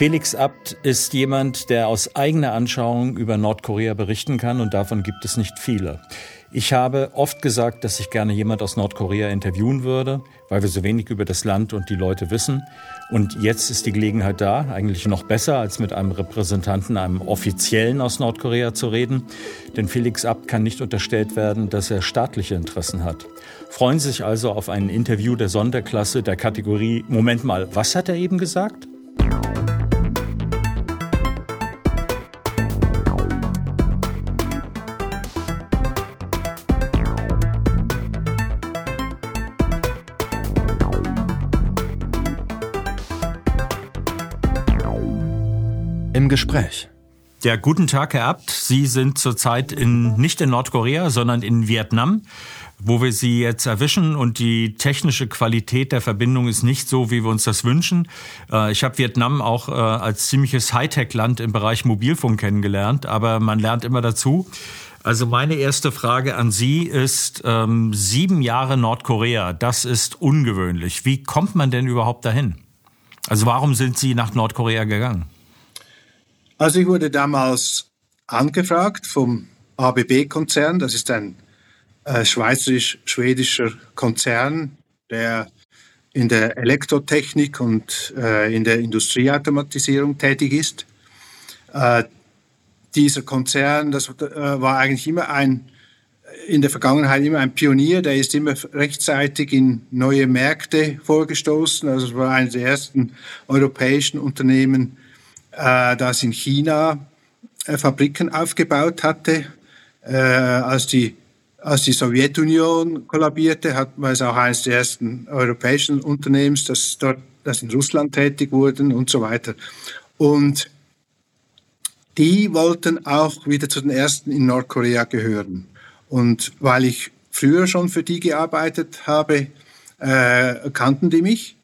Felix Abt ist jemand, der aus eigener Anschauung über Nordkorea berichten kann und davon gibt es nicht viele. Ich habe oft gesagt, dass ich gerne jemand aus Nordkorea interviewen würde, weil wir so wenig über das Land und die Leute wissen. Und jetzt ist die Gelegenheit da, eigentlich noch besser, als mit einem Repräsentanten, einem Offiziellen aus Nordkorea zu reden. Denn Felix Abt kann nicht unterstellt werden, dass er staatliche Interessen hat. Freuen Sie sich also auf ein Interview der Sonderklasse der Kategorie Moment mal, was hat er eben gesagt? Gespräch. Ja, guten Tag, Herr Abt. Sie sind zurzeit in, nicht in Nordkorea, sondern in Vietnam, wo wir Sie jetzt erwischen und die technische Qualität der Verbindung ist nicht so, wie wir uns das wünschen. Äh, ich habe Vietnam auch äh, als ziemliches Hightech-Land im Bereich Mobilfunk kennengelernt, aber man lernt immer dazu. Also meine erste Frage an Sie ist, ähm, sieben Jahre Nordkorea, das ist ungewöhnlich. Wie kommt man denn überhaupt dahin? Also warum sind Sie nach Nordkorea gegangen? Also ich wurde damals angefragt vom ABB-Konzern, das ist ein äh, schweizerisch-schwedischer Konzern, der in der Elektrotechnik und äh, in der Industrieautomatisierung tätig ist. Äh, dieser Konzern, das äh, war eigentlich immer ein, in der Vergangenheit immer ein Pionier, der ist immer rechtzeitig in neue Märkte vorgestoßen. Also es war eines der ersten europäischen Unternehmen, äh, das in China äh, Fabriken aufgebaut hatte. Äh, als, die, als die Sowjetunion kollabierte, hat, war es auch eines der ersten europäischen Unternehmens, das dort das in Russland tätig wurden und so weiter. Und die wollten auch wieder zu den ersten in Nordkorea gehören. Und weil ich früher schon für die gearbeitet habe, äh, kannten die mich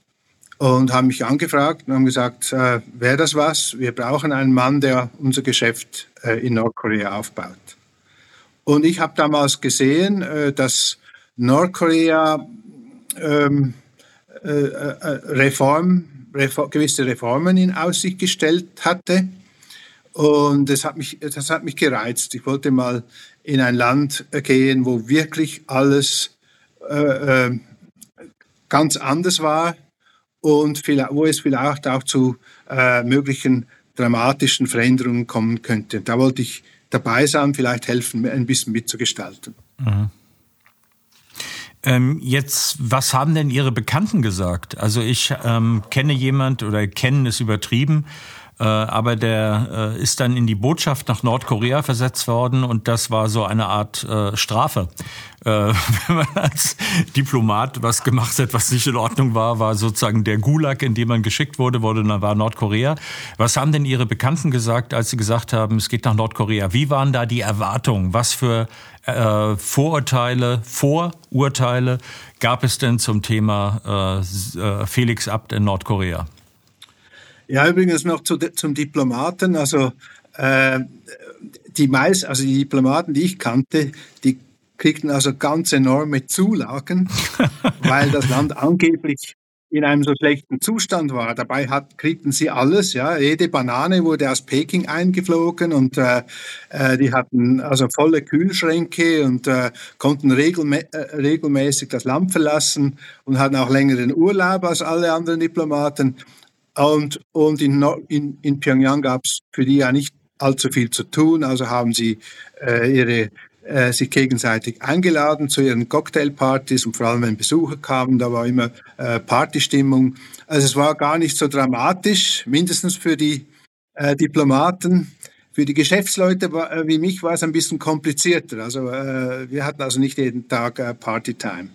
und haben mich angefragt und haben gesagt, äh, wäre das was? Wir brauchen einen Mann, der unser Geschäft äh, in Nordkorea aufbaut. Und ich habe damals gesehen, äh, dass Nordkorea ähm, äh, äh, Reform, Reform, gewisse Reformen in Aussicht gestellt hatte. Und das hat, mich, das hat mich gereizt. Ich wollte mal in ein Land gehen, wo wirklich alles äh, ganz anders war und wo es vielleicht auch zu äh, möglichen dramatischen Veränderungen kommen könnte. Da wollte ich dabei sein, vielleicht helfen, ein bisschen mitzugestalten. Mhm. Ähm, jetzt, was haben denn Ihre Bekannten gesagt? Also ich ähm, kenne jemand oder kennen ist übertrieben, aber der äh, ist dann in die Botschaft nach Nordkorea versetzt worden und das war so eine Art äh, Strafe. Wenn man als Diplomat was gemacht hat, was nicht in Ordnung war, war sozusagen der Gulag, in dem man geschickt wurde, wurde dann war Nordkorea. Was haben denn Ihre Bekannten gesagt, als Sie gesagt haben, es geht nach Nordkorea? Wie waren da die Erwartungen? Was für äh, Vorurteile, Vorurteile gab es denn zum Thema äh, Felix Abt in Nordkorea? Ja, übrigens noch zu, zum Diplomaten. Also äh, die meist, also die Diplomaten, die ich kannte, die kriegten also ganz enorme Zulagen, weil das Land angeblich in einem so schlechten Zustand war. Dabei hat, kriegten sie alles, ja. Jede Banane wurde aus Peking eingeflogen und äh, äh die hatten also volle Kühlschränke und äh, konnten regelmä äh, regelmäßig das Land verlassen und hatten auch längeren Urlaub als alle anderen Diplomaten. Und, und in, in, in Pyongyang gab es für die ja nicht allzu viel zu tun, also haben sie äh, ihre äh, sich gegenseitig eingeladen zu ihren Cocktailpartys und vor allem wenn Besucher kamen, da war immer äh, Partystimmung. Also es war gar nicht so dramatisch, mindestens für die äh, Diplomaten. Für die Geschäftsleute äh, wie mich war es ein bisschen komplizierter. Also äh, wir hatten also nicht jeden Tag äh, Partytime.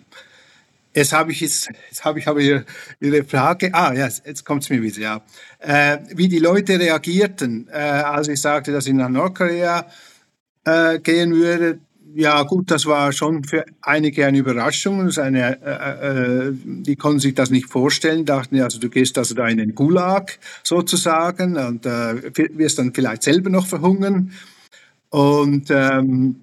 Jetzt habe ich jetzt, jetzt habe ich aber Ihre, Frage. Ah, ja, jetzt kommt es mir wieder. Ja, äh, wie die Leute reagierten, äh, als ich sagte, dass ich nach Nordkorea äh, gehen würde. Ja, gut, das war schon für einige eine Überraschung. Eine, äh, äh, die konnten sich das nicht vorstellen, dachten, also du gehst also da in den Gulag sozusagen und äh, wirst dann vielleicht selber noch verhungern. Und ähm,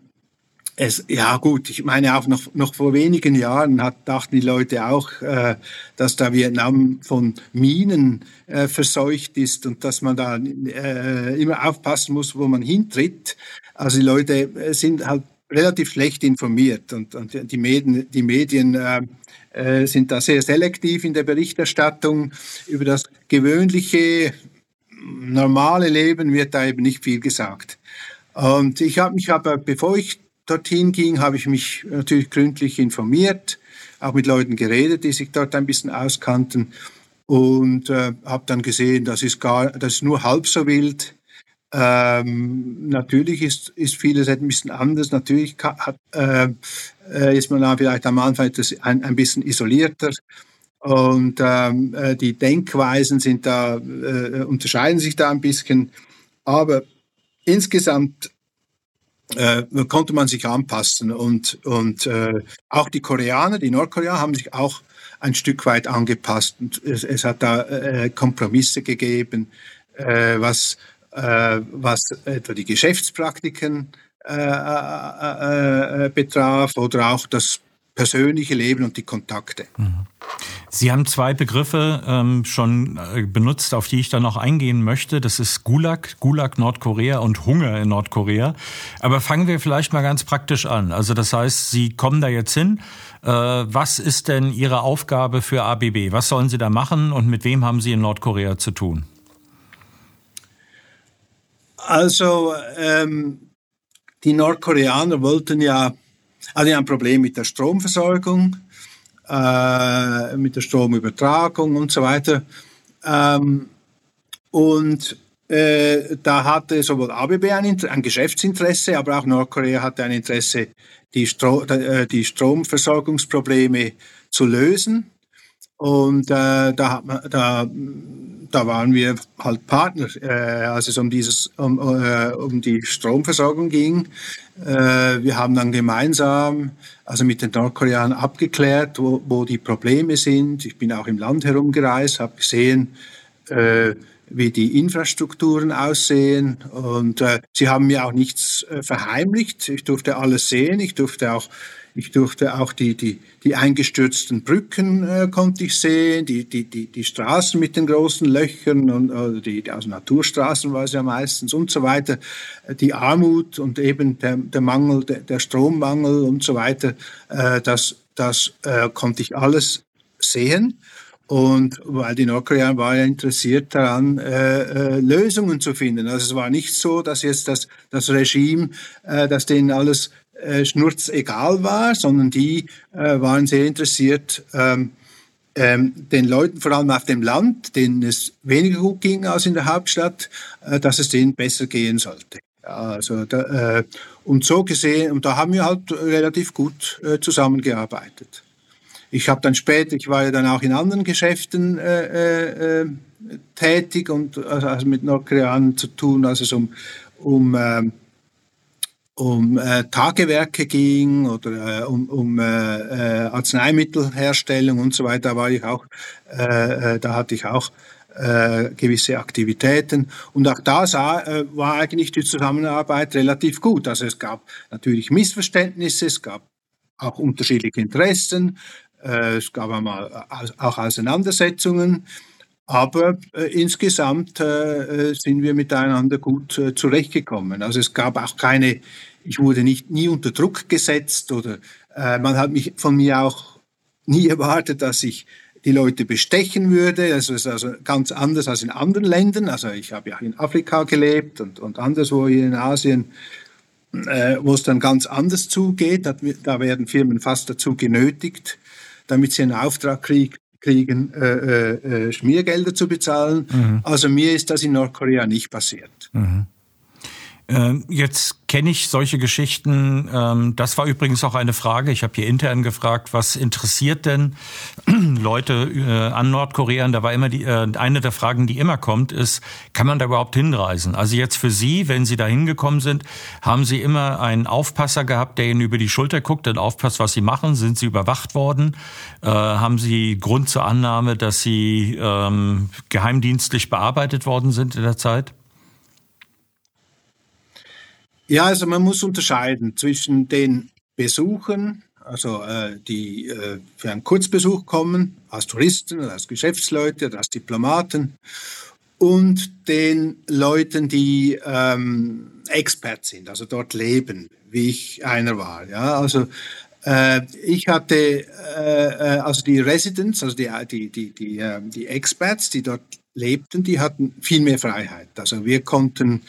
es, ja gut, ich meine auch noch, noch vor wenigen Jahren hat, dachten die Leute auch, äh, dass da Vietnam von Minen äh, verseucht ist und dass man da äh, immer aufpassen muss, wo man hintritt. Also die Leute äh, sind halt relativ schlecht informiert und, und die Medien, die Medien äh, äh, sind da sehr selektiv in der Berichterstattung. Über das gewöhnliche, normale Leben wird da eben nicht viel gesagt. Und ich habe mich aber, bevor ich dorthin ging, habe ich mich natürlich gründlich informiert, auch mit Leuten geredet, die sich dort ein bisschen auskannten und äh, habe dann gesehen, das ist gar, das ist nur halb so wild. Ähm, natürlich ist, ist vieles ein bisschen anders. Natürlich hat, äh, äh, ist man da vielleicht am Anfang etwas, ein, ein bisschen isolierter. Und ähm, äh, die Denkweisen sind da, äh, unterscheiden sich da ein bisschen. Aber insgesamt äh, konnte man sich anpassen. Und, und äh, auch die Koreaner, die Nordkoreaner haben sich auch ein Stück weit angepasst. Und es, es hat da äh, Kompromisse gegeben, äh, was, äh, was etwa die Geschäftspraktiken äh, äh, äh, betraf oder auch das persönliche Leben und die Kontakte. Sie haben zwei Begriffe ähm, schon äh, benutzt, auf die ich dann noch eingehen möchte. Das ist Gulag, Gulag Nordkorea und Hunger in Nordkorea. Aber fangen wir vielleicht mal ganz praktisch an. Also das heißt, Sie kommen da jetzt hin. Äh, was ist denn Ihre Aufgabe für ABB? Was sollen Sie da machen und mit wem haben Sie in Nordkorea zu tun? Also ähm, die Nordkoreaner wollten ja also ein Problem mit der Stromversorgung, äh, mit der Stromübertragung und so weiter. Ähm, und äh, da hatte sowohl ABB ein, ein, Geschäftsinteresse, aber auch Nordkorea hatte ein Interesse, die, Stro äh, die Stromversorgungsprobleme zu lösen. Und äh, da, da, da waren wir halt Partner, äh, als es um, dieses, um, äh, um die Stromversorgung ging. Äh, wir haben dann gemeinsam, also mit den Nordkoreanern abgeklärt, wo, wo die Probleme sind. Ich bin auch im Land herumgereist, habe gesehen, äh, wie die Infrastrukturen aussehen. Und äh, sie haben mir auch nichts äh, verheimlicht. Ich durfte alles sehen. Ich durfte auch ich durfte auch die, die, die eingestürzten Brücken äh, konnte ich sehen, die, die, die, die Straßen mit den großen Löchern und oder die, also Naturstraßen war es ja meistens und so weiter, die Armut und eben der, der Mangel, der, der Strommangel und so weiter, äh, das, das äh, konnte ich alles sehen. Und weil die Nordkoreaner waren ja interessiert daran, äh, äh, Lösungen zu finden. Also es war nicht so, dass jetzt das, das Regime, äh, das denen alles äh, Schnurz egal war, sondern die äh, waren sehr interessiert, ähm, ähm, den Leuten, vor allem auf dem Land, denen es weniger gut ging als in der Hauptstadt, äh, dass es denen besser gehen sollte. Ja, also da, äh, und so gesehen, und da haben wir halt relativ gut äh, zusammengearbeitet. Ich habe dann später, ich war ja dann auch in anderen Geschäften tätig und also mit Nordkoreanern zu tun, also es um, um ähm, um äh, Tagewerke ging oder äh, um, um äh, äh, Arzneimittelherstellung und so weiter, war ich auch, äh, äh, da hatte ich auch gewisse Aktivitäten. Und auch da sah, war eigentlich die Zusammenarbeit relativ gut. Also es gab natürlich Missverständnisse, es gab auch unterschiedliche Interessen, es gab einmal auch Auseinandersetzungen. Aber äh, insgesamt äh, sind wir miteinander gut äh, zurechtgekommen. Also es gab auch keine ich wurde nicht, nie unter Druck gesetzt oder äh, man hat mich von mir auch nie erwartet, dass ich die Leute bestechen würde. Das ist also ganz anders als in anderen Ländern. Also ich habe ja in Afrika gelebt und, und anderswo hier in Asien, äh, wo es dann ganz anders zugeht. Da, da, werden Firmen fast dazu genötigt, damit sie einen Auftrag krieg, kriegen, äh, äh, äh Schmiergelder zu bezahlen. Mhm. Also mir ist das in Nordkorea nicht passiert. Mhm. Äh, jetzt kenne ich solche Geschichten. Ähm, das war übrigens auch eine Frage. Ich habe hier intern gefragt, was interessiert denn Leute äh, an Nordkorea? Und da war immer die äh, eine der Fragen, die immer kommt, ist: Kann man da überhaupt hinreisen? Also jetzt für Sie, wenn Sie da hingekommen sind, haben Sie immer einen Aufpasser gehabt, der Ihnen über die Schulter guckt und aufpasst, was Sie machen? Sind Sie überwacht worden? haben Sie Grund zur Annahme, dass Sie ähm, geheimdienstlich bearbeitet worden sind in der Zeit? Ja, also man muss unterscheiden zwischen den Besuchen, also äh, die äh, für einen Kurzbesuch kommen, als Touristen als Geschäftsleute oder als Diplomaten, und den Leuten, die ähm, Expert sind, also dort leben, wie ich einer war. Ja, also äh, ich hatte äh, äh also die Residents, also die die die die, äh, die Experts, die dort lebten, die hatten viel mehr Freiheit. Also wir konnten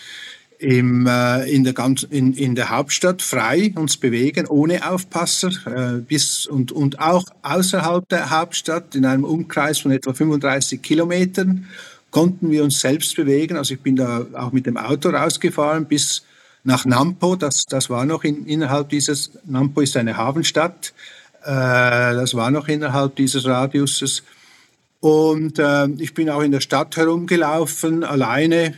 im, äh, in, der ganz, in, in der Hauptstadt frei uns bewegen, ohne Aufpasser, äh, bis und, und auch außerhalb der Hauptstadt in einem Umkreis von etwa 35 Kilometern konnten wir uns selbst bewegen. Also ich bin da auch mit dem Auto rausgefahren bis nach Nampo. Das, das war noch in, innerhalb dieses, Nampo ist eine Hafenstadt. Äh, das war noch innerhalb dieses Radiuses. Und äh, ich bin auch in der Stadt herumgelaufen, alleine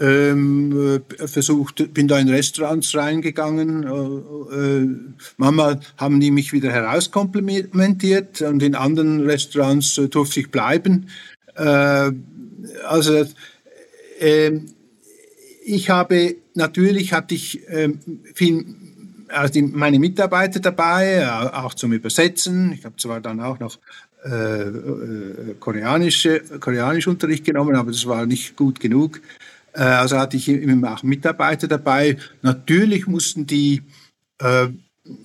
ähm, äh, versucht, bin da in Restaurants reingegangen. Äh, äh, manchmal haben die mich wieder herauskomplimentiert und in anderen Restaurants äh, durfte ich bleiben. Äh, also ähm, ich habe natürlich hatte ich ähm, viel also die, meine Mitarbeiter dabei, auch zum Übersetzen. Ich habe zwar dann auch noch äh, äh, koreanische, koreanisch Unterricht genommen, aber das war nicht gut genug. Äh, also hatte ich immer auch Mitarbeiter dabei. Natürlich mussten die, äh,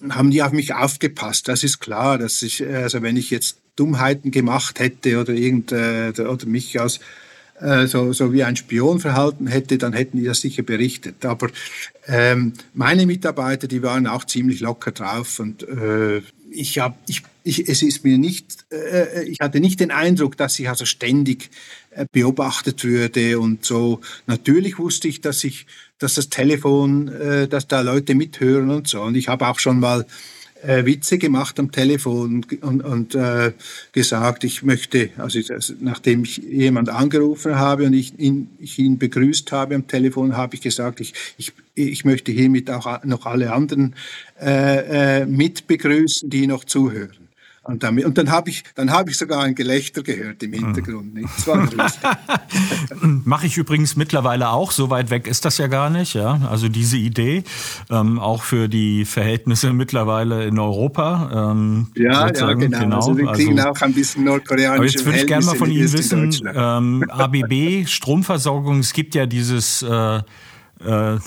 haben die auf mich aufgepasst. Das ist klar, dass ich, also wenn ich jetzt Dummheiten gemacht hätte oder irgend, äh, oder mich als äh, so, so wie ein Spion verhalten hätte, dann hätten die das sicher berichtet. Aber ähm, meine Mitarbeiter, die waren auch ziemlich locker drauf und äh, ich habe, ich, ich, es ist mir nicht, äh, ich hatte nicht den Eindruck, dass ich also ständig äh, beobachtet würde und so. Natürlich wusste ich, dass ich, dass das Telefon, äh, dass da Leute mithören und so. Und ich habe auch schon mal äh, Witze gemacht am Telefon und, und, und äh, gesagt, ich möchte, also, also nachdem ich jemand angerufen habe und ich ihn, ich ihn begrüßt habe am Telefon, habe ich gesagt, ich, ich, ich möchte hiermit auch noch alle anderen äh, äh, mit begrüßen, die noch zuhören. Und, damit, und dann habe ich, dann habe ich sogar ein Gelächter gehört im Hintergrund. Nicht? Das war Mache ich übrigens mittlerweile auch. So weit weg ist das ja gar nicht. Ja, also diese Idee ähm, auch für die Verhältnisse mittlerweile in Europa. Ähm, ja, ja, genau. genau. Also wir kriegen also, auch ein bisschen nordkoreanische Aber jetzt würde ich gerne mal von Ihnen wissen. Ähm, ABB Stromversorgung. Es gibt ja dieses, äh, äh,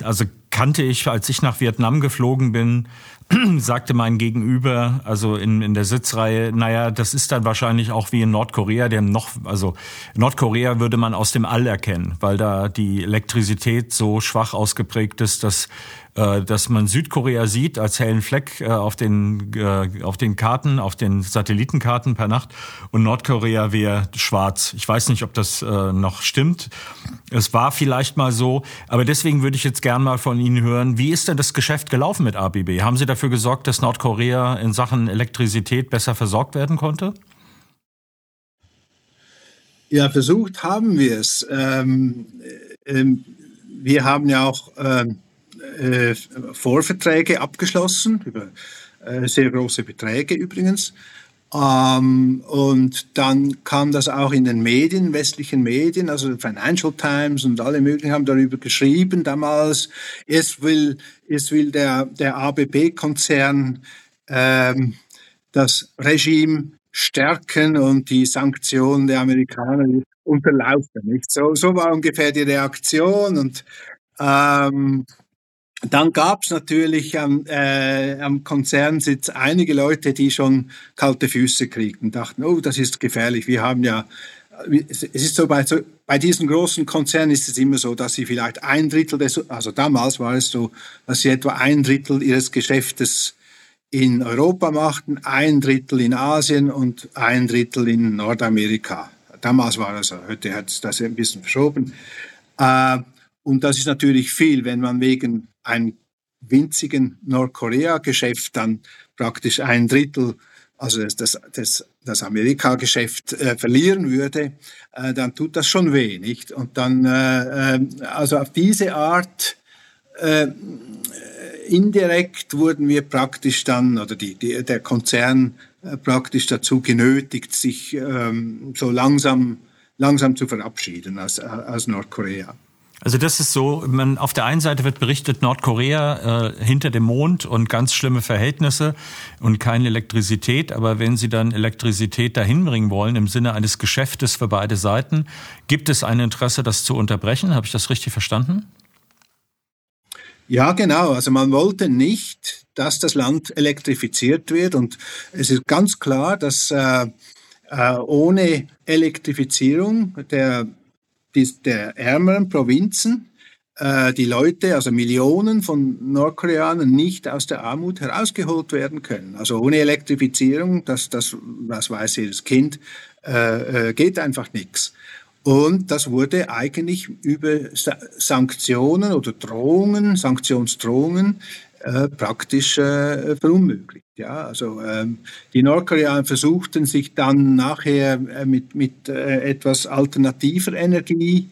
also kannte ich, als ich nach Vietnam geflogen bin sagte mein Gegenüber, also in, in der Sitzreihe, naja, das ist dann wahrscheinlich auch wie in Nordkorea, dem noch, also Nordkorea würde man aus dem All erkennen, weil da die Elektrizität so schwach ausgeprägt ist, dass dass man Südkorea sieht als hellen Fleck äh, auf den, äh, auf den Karten, auf den Satellitenkarten per Nacht und Nordkorea wäre schwarz. Ich weiß nicht, ob das noch stimmt. Es war vielleicht mal so, aber deswegen würde ich jetzt gern mal von Ihnen hören, wie ist denn das Geschäft gelaufen mit ABB? Haben Sie dafür gesorgt, dass Nordkorea in Sachen Elektrizität besser versorgt werden konnte? Ja, versucht haben wir es. Ähm, ähm, wir haben ja auch ähm, äh, Vorverträge abgeschlossen, über äh, sehr große Beträge übrigens. Ähm, und dann kam das auch in den Medien, westlichen Medien, also Financial Times und alle möglichen haben darüber geschrieben damals. Es will, es will der, der ABB-Konzern ähm, das Regime stärken und die Sanktionen der Amerikaner unterlaufen. Nicht? So, so war ungefähr die Reaktion und ähm, dann gab es natürlich am, äh, am Konzernsitz einige Leute, die schon kalte Füße kriegten, dachten, oh, das ist gefährlich. Wir haben ja, es ist so bei, so, bei diesen großen Konzernen ist es immer so, dass sie vielleicht ein Drittel des, also damals war es so, dass sie etwa ein Drittel ihres Geschäftes in Europa machten, ein Drittel in Asien und ein Drittel in Nordamerika. Damals war es so, heute hat es das ein bisschen verschoben. Äh, und das ist natürlich viel, wenn man wegen einem winzigen Nordkorea-Geschäft dann praktisch ein Drittel, also das, das, das Amerika-Geschäft äh, verlieren würde, äh, dann tut das schon weh, nicht? Und dann, äh, äh also auf diese Art, äh, indirekt wurden wir praktisch dann, oder die, die, der Konzern äh, praktisch dazu genötigt, sich ähm, so langsam, langsam zu verabschieden aus, aus Nordkorea. Also das ist so, man, auf der einen Seite wird berichtet, Nordkorea äh, hinter dem Mond und ganz schlimme Verhältnisse und keine Elektrizität. Aber wenn Sie dann Elektrizität dahin bringen wollen im Sinne eines Geschäftes für beide Seiten, gibt es ein Interesse, das zu unterbrechen? Habe ich das richtig verstanden? Ja, genau. Also man wollte nicht, dass das Land elektrifiziert wird. Und es ist ganz klar, dass äh, äh, ohne Elektrifizierung der der ärmeren Provinzen äh, die Leute, also Millionen von Nordkoreanern, nicht aus der Armut herausgeholt werden können. Also ohne Elektrifizierung, das, das, das weiß jedes Kind, äh, äh, geht einfach nichts. Und das wurde eigentlich über Sanktionen oder Drohungen, Sanktionsdrohungen äh, praktisch äh, verunmöglicht. Ja, also ähm, die Nordkoreaner versuchten sich dann nachher äh, mit, mit äh, etwas alternativer Energie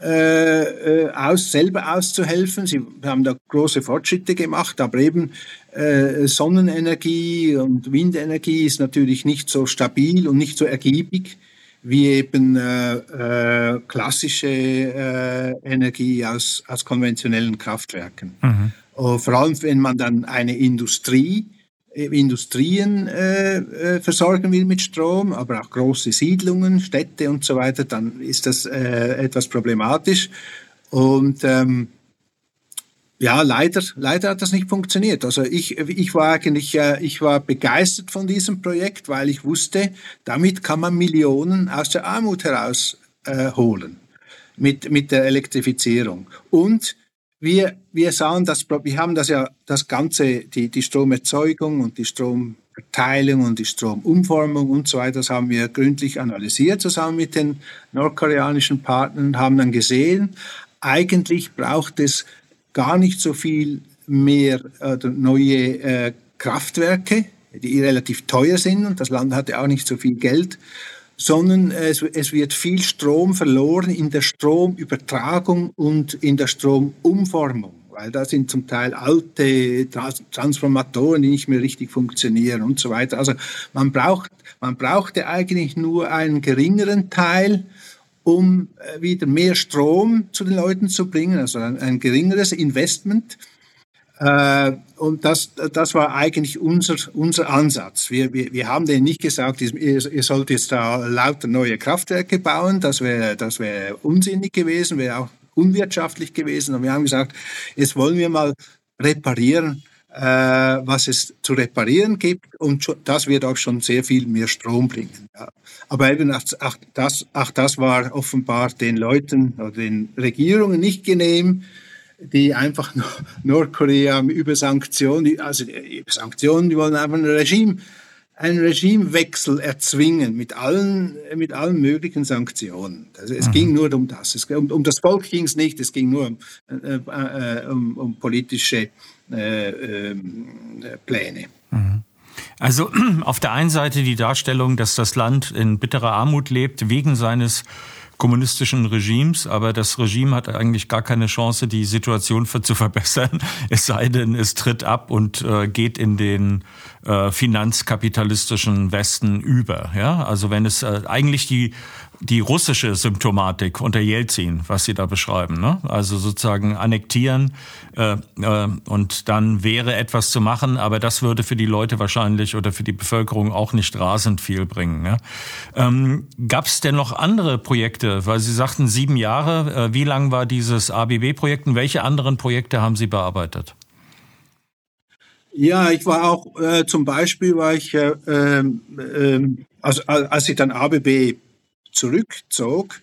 äh, äh, aus, selber auszuhelfen. Sie haben da große Fortschritte gemacht, aber eben äh, Sonnenenergie und Windenergie ist natürlich nicht so stabil und nicht so ergiebig wie eben äh, äh, klassische äh, Energie aus, aus konventionellen Kraftwerken. Mhm. vor allem, wenn man dann eine Industrie äh, Industrien äh, äh, versorgen will mit Strom, aber auch große Siedlungen, Städte und so weiter, dann ist das äh, etwas problematisch. Und ähm, ja, leider, leider hat das nicht funktioniert. Also ich, ich war eigentlich, äh, ich war begeistert von diesem Projekt, weil ich wusste, damit kann man Millionen aus der Armut herausholen äh, mit, mit der Elektrifizierung. Und wir, wir sahen das, wir haben das ja, das Ganze, die, die Stromerzeugung und die Stromverteilung und die Stromumformung und so weiter, das haben wir gründlich analysiert zusammen mit den nordkoreanischen Partnern, haben dann gesehen, eigentlich braucht es gar nicht so viel mehr äh, neue äh, Kraftwerke, die relativ teuer sind und das Land hatte auch nicht so viel Geld, sondern es, es wird viel Strom verloren in der Stromübertragung und in der Stromumformung weil da sind zum Teil alte Transformatoren, die nicht mehr richtig funktionieren und so weiter. Also man braucht, man brauchte eigentlich nur einen geringeren Teil, um äh, wieder mehr Strom zu den Leuten zu bringen, also ein, ein geringeres Investment. Äh, und das, das war eigentlich unser, unser Ansatz. Wir, wir, wir haben denen nicht gesagt, ihr, ihr sollt jetzt da lauter neue Kraftwerke bauen. Das wäre das wäre unsinnig gewesen, wäre auch unwirtschaftlich gewesen. Und wir haben gesagt, jetzt wollen wir mal reparieren, äh, was es zu reparieren gibt. Und das wird auch schon sehr viel mehr Strom bringen. Ja. Aber eben auch, das, auch das war offenbar den Leuten oder den Regierungen nicht genehm die einfach Nordkorea über Sanktionen, also über Sanktionen, die wollen einfach ein Regime, einen Regimewechsel erzwingen mit allen, mit allen möglichen Sanktionen. Also es mhm. ging nur um das. Es, um, um das Volk ging es nicht, es ging nur um, äh, äh, um, um politische äh, ähm, Pläne. Mhm. Also auf der einen Seite die Darstellung, dass das Land in bitterer Armut lebt wegen seines kommunistischen Regimes, aber das Regime hat eigentlich gar keine Chance, die Situation für, zu verbessern, es sei denn, es tritt ab und äh, geht in den äh, finanzkapitalistischen Westen über. Ja, also wenn es äh, eigentlich die die russische Symptomatik unter Jelzin, was Sie da beschreiben. Ne? Also sozusagen annektieren äh, äh, und dann wäre etwas zu machen, aber das würde für die Leute wahrscheinlich oder für die Bevölkerung auch nicht rasend viel bringen. Ja? Ähm, Gab es denn noch andere Projekte? Weil Sie sagten sieben Jahre. Äh, wie lang war dieses ABB-Projekt und welche anderen Projekte haben Sie bearbeitet? Ja, ich war auch äh, zum Beispiel war ich äh, äh, also, als ich dann ABB zurückzog,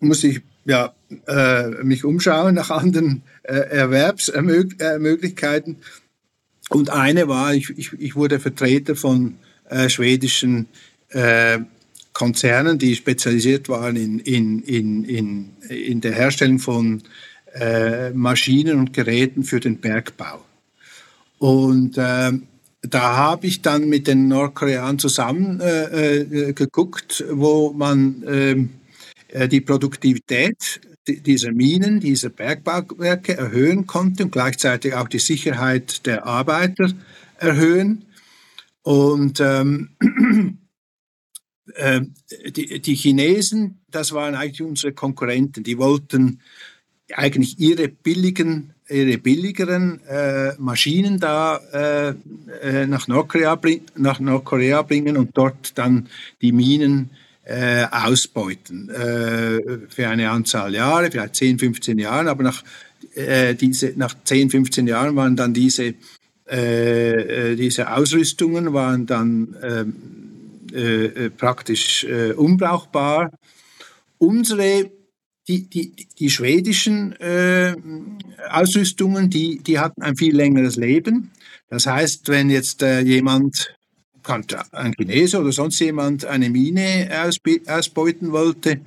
musste ich ja, äh, mich umschauen nach anderen äh, Erwerbsmöglichkeiten. Und eine war, ich, ich, ich wurde Vertreter von äh, schwedischen äh, Konzernen, die spezialisiert waren in, in, in, in, in der Herstellung von äh, Maschinen und Geräten für den Bergbau. Und äh, da habe ich dann mit den Nordkoreanern zusammen äh, äh, geguckt, wo man ähm, äh, die Produktivität dieser Minen, dieser Bergbauwerke erhöhen konnte und gleichzeitig auch die Sicherheit der Arbeiter erhöhen. Und ähm, äh, die, die Chinesen, das waren eigentlich unsere Konkurrenten. Die wollten eigentlich ihre billigen, ihre billigeren äh, Maschinen da äh, äh nach, Nordkorea nach Nordkorea bringen und dort dann die Minen äh, ausbeuten äh, für eine Anzahl Jahre, vielleicht 10, 15 Jahre, aber nach, äh, diese, nach 10, 15 Jahren waren dann diese, diese Ausrüstungen waren dann ähm, äh, praktisch unbrauchbar. Unsere die, die, die schwedischen äh, Ausrüstungen, die, die hatten ein viel längeres Leben. Das heißt, wenn jetzt äh, jemand ein Chinese oder sonst jemand eine Mine ausbeuten wollte,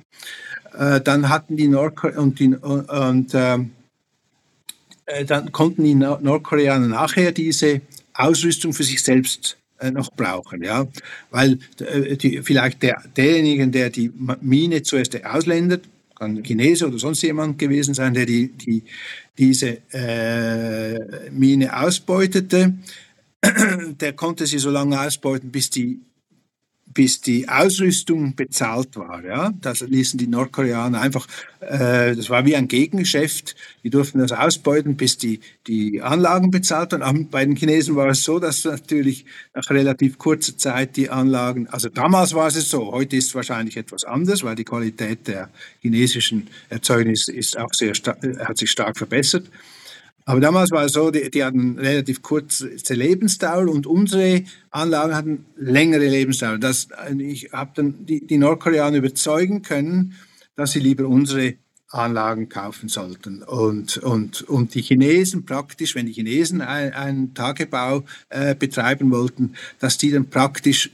äh, dann hatten die Nordkoreaner und, die, und äh, äh, dann konnten die Nordkoreaner nachher diese Ausrüstung für sich selbst äh, noch brauchen, ja, weil äh, die, vielleicht der, derjenige, der die Mine zuerst ausländert, kann Chinese oder sonst jemand gewesen sein, der die, die diese äh, Mine ausbeutete, der konnte sie so lange ausbeuten, bis die, bis die Ausrüstung bezahlt war. Ja? Das ließen die Nordkoreaner einfach, äh, das war wie ein Gegengeschäft. Die durften das ausbeuten, bis die, die Anlagen bezahlt waren. Bei den Chinesen war es so, dass natürlich nach relativ kurzer Zeit die Anlagen, also damals war es so, heute ist es wahrscheinlich etwas anders, weil die Qualität der chinesischen Erzeugnisse ist auch sehr, hat sich stark verbessert. Aber damals war es so, die, die hatten relativ kurze Lebensdauer und unsere Anlagen hatten längere Lebensdauer. Das, ich habe dann die, die Nordkoreaner überzeugen können, dass sie lieber unsere Anlagen kaufen sollten. Und, und, und die Chinesen praktisch, wenn die Chinesen einen Tagebau äh, betreiben wollten, dass die dann praktisch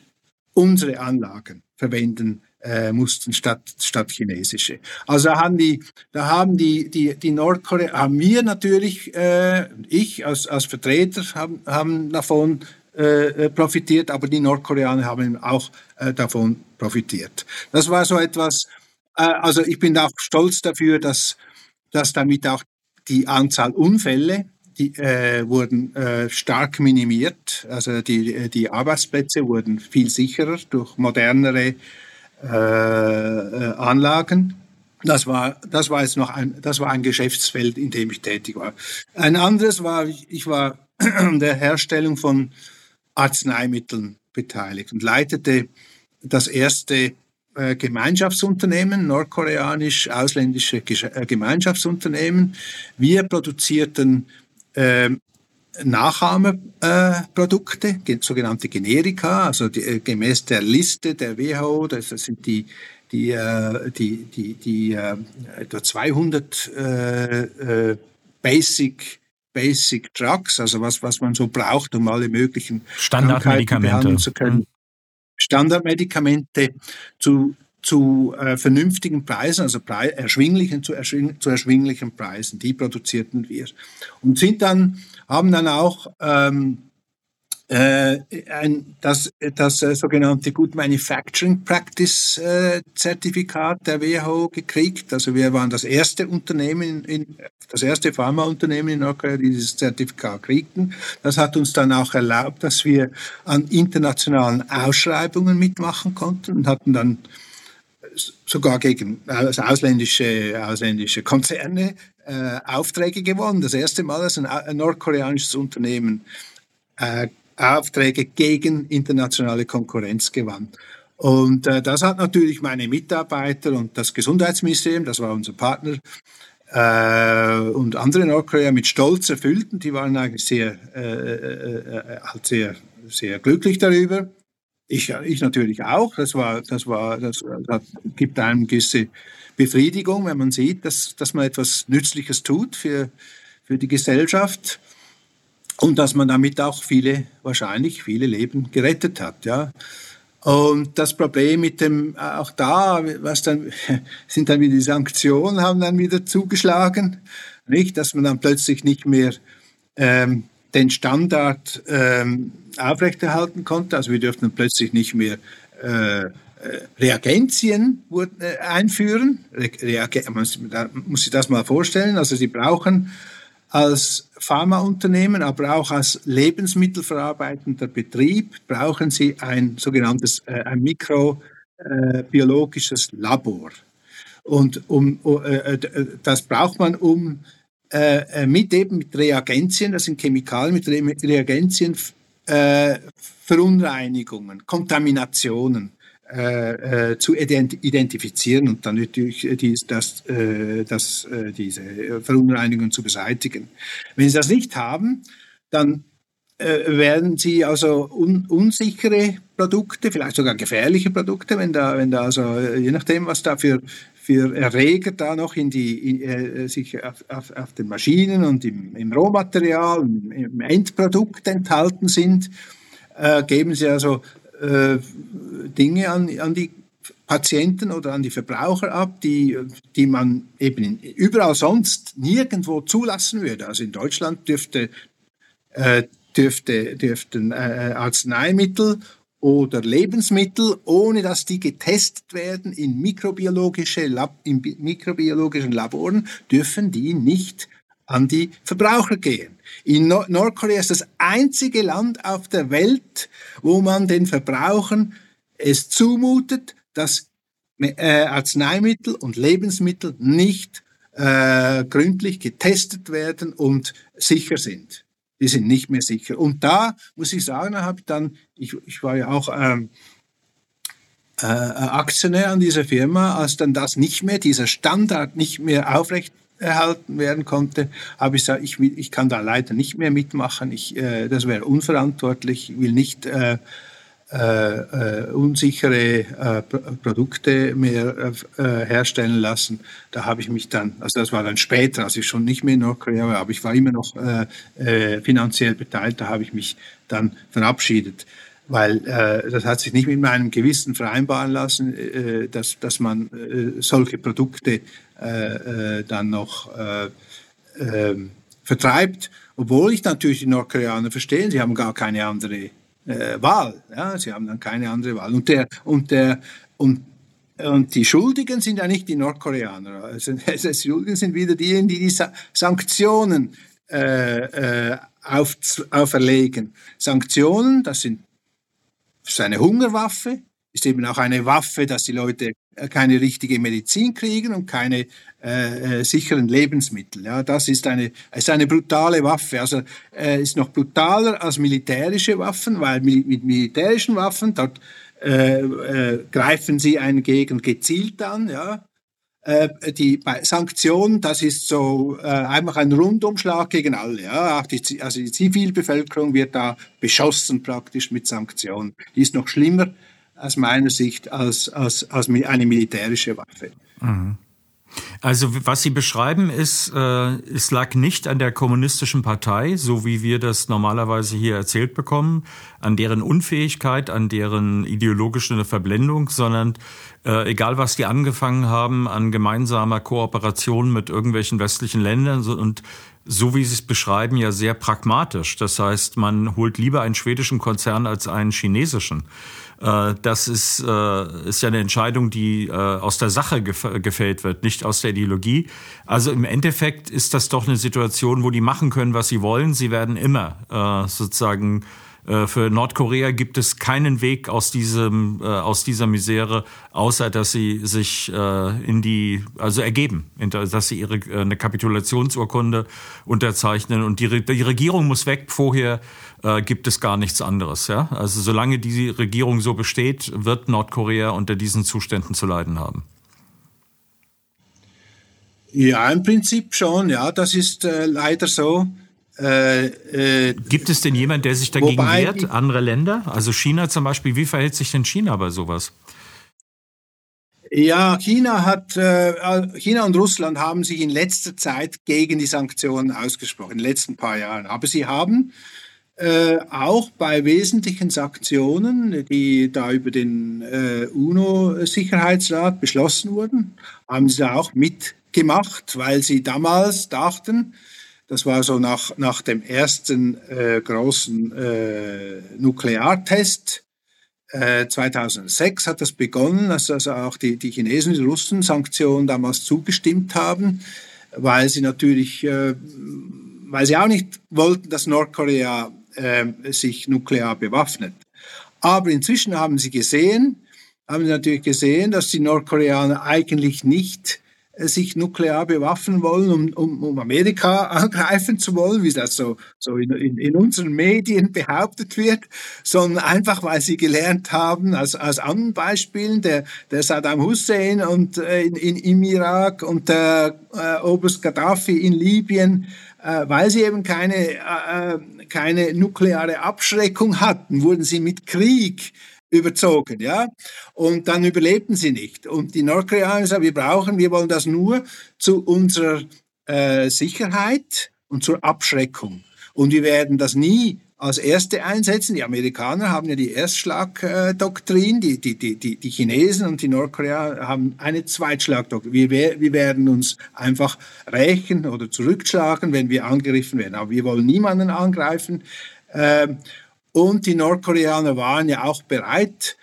unsere Anlagen verwenden äh, mussten statt, statt chinesische. Also haben die, da haben die, die, die Nordkorea, haben wir natürlich, äh, ich als, als Vertreter haben, haben davon äh, äh, profitiert, aber die Nordkoreaner haben auch äh, davon profitiert. Das war so etwas, also ich bin auch stolz dafür, dass, dass damit auch die Anzahl Unfälle die äh, wurden äh, stark minimiert. Also die, die Arbeitsplätze wurden viel sicherer durch modernere äh, äh, Anlagen. Das war, das war jetzt noch ein, das war ein Geschäftsfeld, in dem ich tätig war. Ein anderes war, ich war an der Herstellung von Arzneimitteln beteiligt und leitete das erste äh, Gemeinschaftsunternehmen, nordkoreanisch-ausländische äh, Gemeinschaftsunternehmen. Wir produzierten äh, Nachahmeprodukte, sogenannte Generika, also die, äh, gemäß der Liste der WHO, das sind die die, äh, die, die, die äh, etwa 200 äh, Basic Basic Drugs, also was, was man so braucht, um alle möglichen Standardmedikamente zu können. Mhm. Standardmedikamente zu, zu äh, vernünftigen Preisen, also Pre erschwinglichen zu, erschwing zu erschwinglichen Preisen, die produzierten wir. Und sind dann haben dann auch ähm, äh, ein, das, das äh, sogenannte Good Manufacturing Practice äh, Zertifikat der WHO gekriegt. Also wir waren das erste Unternehmen, in, das erste Pharmaunternehmen in Nordkorea, die dieses Zertifikat kriegten. Das hat uns dann auch erlaubt, dass wir an internationalen Ausschreibungen mitmachen konnten und hatten dann sogar gegen also ausländische, ausländische Konzerne äh, Aufträge gewonnen. Das erste Mal, dass ein, ein nordkoreanisches Unternehmen äh, Aufträge gegen internationale Konkurrenz gewann. Und äh, das hat natürlich meine Mitarbeiter und das Gesundheitsministerium, das war unser Partner, äh, und andere Nordkorea mit Stolz erfüllt. Und die waren eigentlich sehr, äh, äh, äh halt sehr, sehr glücklich darüber. Ich, ich natürlich auch. Das war, das war, das, das gibt einem gewisse Befriedigung, wenn man sieht, dass, dass man etwas Nützliches tut für, für die Gesellschaft und dass man damit auch viele, wahrscheinlich viele Leben gerettet hat, ja. Und das Problem mit dem, auch da, was dann, sind dann wieder die Sanktionen, haben dann wieder zugeschlagen, nicht, dass man dann plötzlich nicht mehr ähm, den Standard ähm, aufrechterhalten konnte. Also wir dürften plötzlich nicht mehr äh, Reagenzien äh, einführen. man muss sich das mal vorstellen. Also sie brauchen als Pharmaunternehmen, aber auch als lebensmittelverarbeitender Betrieb brauchen sie ein sogenanntes äh, ein Mikro äh, biologisches Labor. Und um, äh, äh, das braucht man, um äh, mit eben mit Reagenzien, das sind Chemikalien, mit Re Reagenzien äh, Verunreinigungen, Kontaminationen äh, äh, zu identifizieren und dann natürlich dies, das, äh, das, äh, diese Verunreinigungen zu beseitigen. Wenn Sie das nicht haben, dann äh, werden Sie also un unsichere Produkte, vielleicht sogar gefährliche Produkte, wenn da, wenn da also je nachdem, was da für, für Erreger da noch in die, in, äh, sich auf, auf, auf, den Maschinen und im, im Rohmaterial, im, im, Endprodukt enthalten sind, äh, geben Sie also äh, Dinge an, an die Patienten oder an die Verbraucher ab, die, die man eben überall sonst nirgendwo zulassen würde. Also in Deutschland dürfte, äh, dürfte, dürften äh, Arzneimittel oder Lebensmittel, ohne dass die getestet werden in, mikrobiologische Lab, in mikrobiologischen Laboren, dürfen die nicht an die Verbraucher gehen. In Nordkorea ist das einzige Land auf der Welt, wo man den Verbrauchern es zumutet, dass äh, Arzneimittel und Lebensmittel nicht äh, gründlich getestet werden und sicher sind. Die sind nicht mehr sicher. Und da muss ich sagen, habe ich dann, ich, ich war ja auch ähm, äh, Aktionär an dieser Firma, als dann das nicht mehr, dieser Standard nicht mehr aufrecht erhalten werden konnte, habe ich gesagt, ich, will, ich kann da leider nicht mehr mitmachen. Ich, äh, das wäre unverantwortlich. Ich will nicht äh, äh, äh unsichere äh, Produkte mehr äh, herstellen lassen. Da habe ich mich dann, also das war dann später, als ich schon nicht mehr in Nordkorea war, aber ich war immer noch finanziell beteiligt. Da habe ich mich dann verabschiedet weil äh, das hat sich nicht mit meinem Gewissen vereinbaren lassen, äh, dass, dass man äh, solche Produkte äh, äh, dann noch äh, ähm, vertreibt, obwohl ich natürlich die Nordkoreaner verstehe, sie haben gar keine andere Wahl, ja, sie haben dann keine andere Wahl. Und der und der und und die Schuldigen sind ja nicht die Nordkoreaner. Also, die Schuldigen sind wieder diejenigen, die die Sanktionen äh, äh, auf, auferlegen. Sanktionen, das sind ist eine Hungerwaffe, ist eben auch eine Waffe, dass die Leute äh, keine richtige Medizin kriegen und keine äh, äh, sicheren Lebensmittel. Ja, das ist eine, ist eine brutale Waffe. Also äh, ist noch brutaler als militärische Waffen, weil mit, militärischen Waffen dort äh, äh, greifen sie eine Gegend gezielt an. Ja, äh, die Sanktionen, das ist so äh, einfach ein Rundumschlag gegen alle. Ja? Auch die, also die Zivilbevölkerung wird da beschossen praktisch mit Sanktionen. Die ist noch schlimmer aus meiner Sicht als, als, als eine militärische Waffe. Mhm. Also was Sie beschreiben ist, äh, es lag nicht an der kommunistischen Partei, so wie wir das normalerweise hier erzählt bekommen, an deren Unfähigkeit, an deren ideologische Verblendung, sondern äh, egal was die angefangen haben, an gemeinsamer Kooperation mit irgendwelchen westlichen Ländern und so wie Sie es beschreiben, ja sehr pragmatisch. Das heißt, man holt lieber einen schwedischen Konzern als einen chinesischen. Äh, das ist, äh, ist ja eine Entscheidung, die äh, aus der Sache gefällt wird, nicht aus der Ideologie. Also im Endeffekt ist das doch eine Situation, wo die machen können, was sie wollen. Sie werden immer sozusagen für Nordkorea gibt es keinen Weg aus diesem aus dieser Misere, außer dass sie sich in die also ergeben, dass sie ihre eine Kapitulationsurkunde unterzeichnen und die, die Regierung muss weg. Vorher äh, gibt es gar nichts anderes. Ja? Also solange die Regierung so besteht, wird Nordkorea unter diesen Zuständen zu leiden haben. Ja, im Prinzip schon. Ja, das ist äh, leider so. Äh, äh, Gibt es denn jemand, der sich dagegen wehrt? Andere Länder? Also China zum Beispiel. Wie verhält sich denn China bei sowas? Ja, China hat, äh, China und Russland haben sich in letzter Zeit gegen die Sanktionen ausgesprochen, in den letzten paar Jahren. Aber sie haben äh, auch bei wesentlichen Sanktionen, die da über den äh, UNO-Sicherheitsrat beschlossen wurden, haben sie da auch mitgemacht, weil sie damals dachten, das war so nach, nach dem ersten äh, großen äh, Nukleartest, 2006 äh, hat das begonnen, dass also auch die, die Chinesen die Russen Sanktionen damals zugestimmt haben, weil sie natürlich, äh, weil sie auch nicht wollten, dass Nordkorea äh, sich nuklear bewaffnet. Aber inzwischen haben sie gesehen, haben sie natürlich gesehen, dass die Nordkoreaner eigentlich nicht sich nuklear bewaffnen wollen, um, um, um Amerika angreifen zu wollen, wie das so, so in, in, in unseren Medien behauptet wird, sondern einfach, weil sie gelernt haben, als, als anderen Beispielen, der, der Saddam Hussein und, äh, in, in, im Irak und der äh, Oberst Gaddafi in Libyen, äh, weil sie eben keine, äh, äh keine nukleare Abschreckung hatten, wurden sie mit Krieg überzogen, ja. Und dann überlebten sie nicht. Und die Nordkoreaner sagen, wir brauchen, wir wollen das nur zu unserer äh, Sicherheit und zur Abschreckung. Und wir werden das nie als erste einsetzen. Die Amerikaner haben ja die Erstschlagdoktrin, die, die, die, die, Chinesen und die Nordkoreaner haben eine Zweitschlagdoktrin. Wir, wir werden uns einfach rächen oder zurückschlagen, wenn wir angegriffen werden. Aber wir wollen niemanden angreifen. Ähm, und die Nordkoreaner waren ja auch bereit,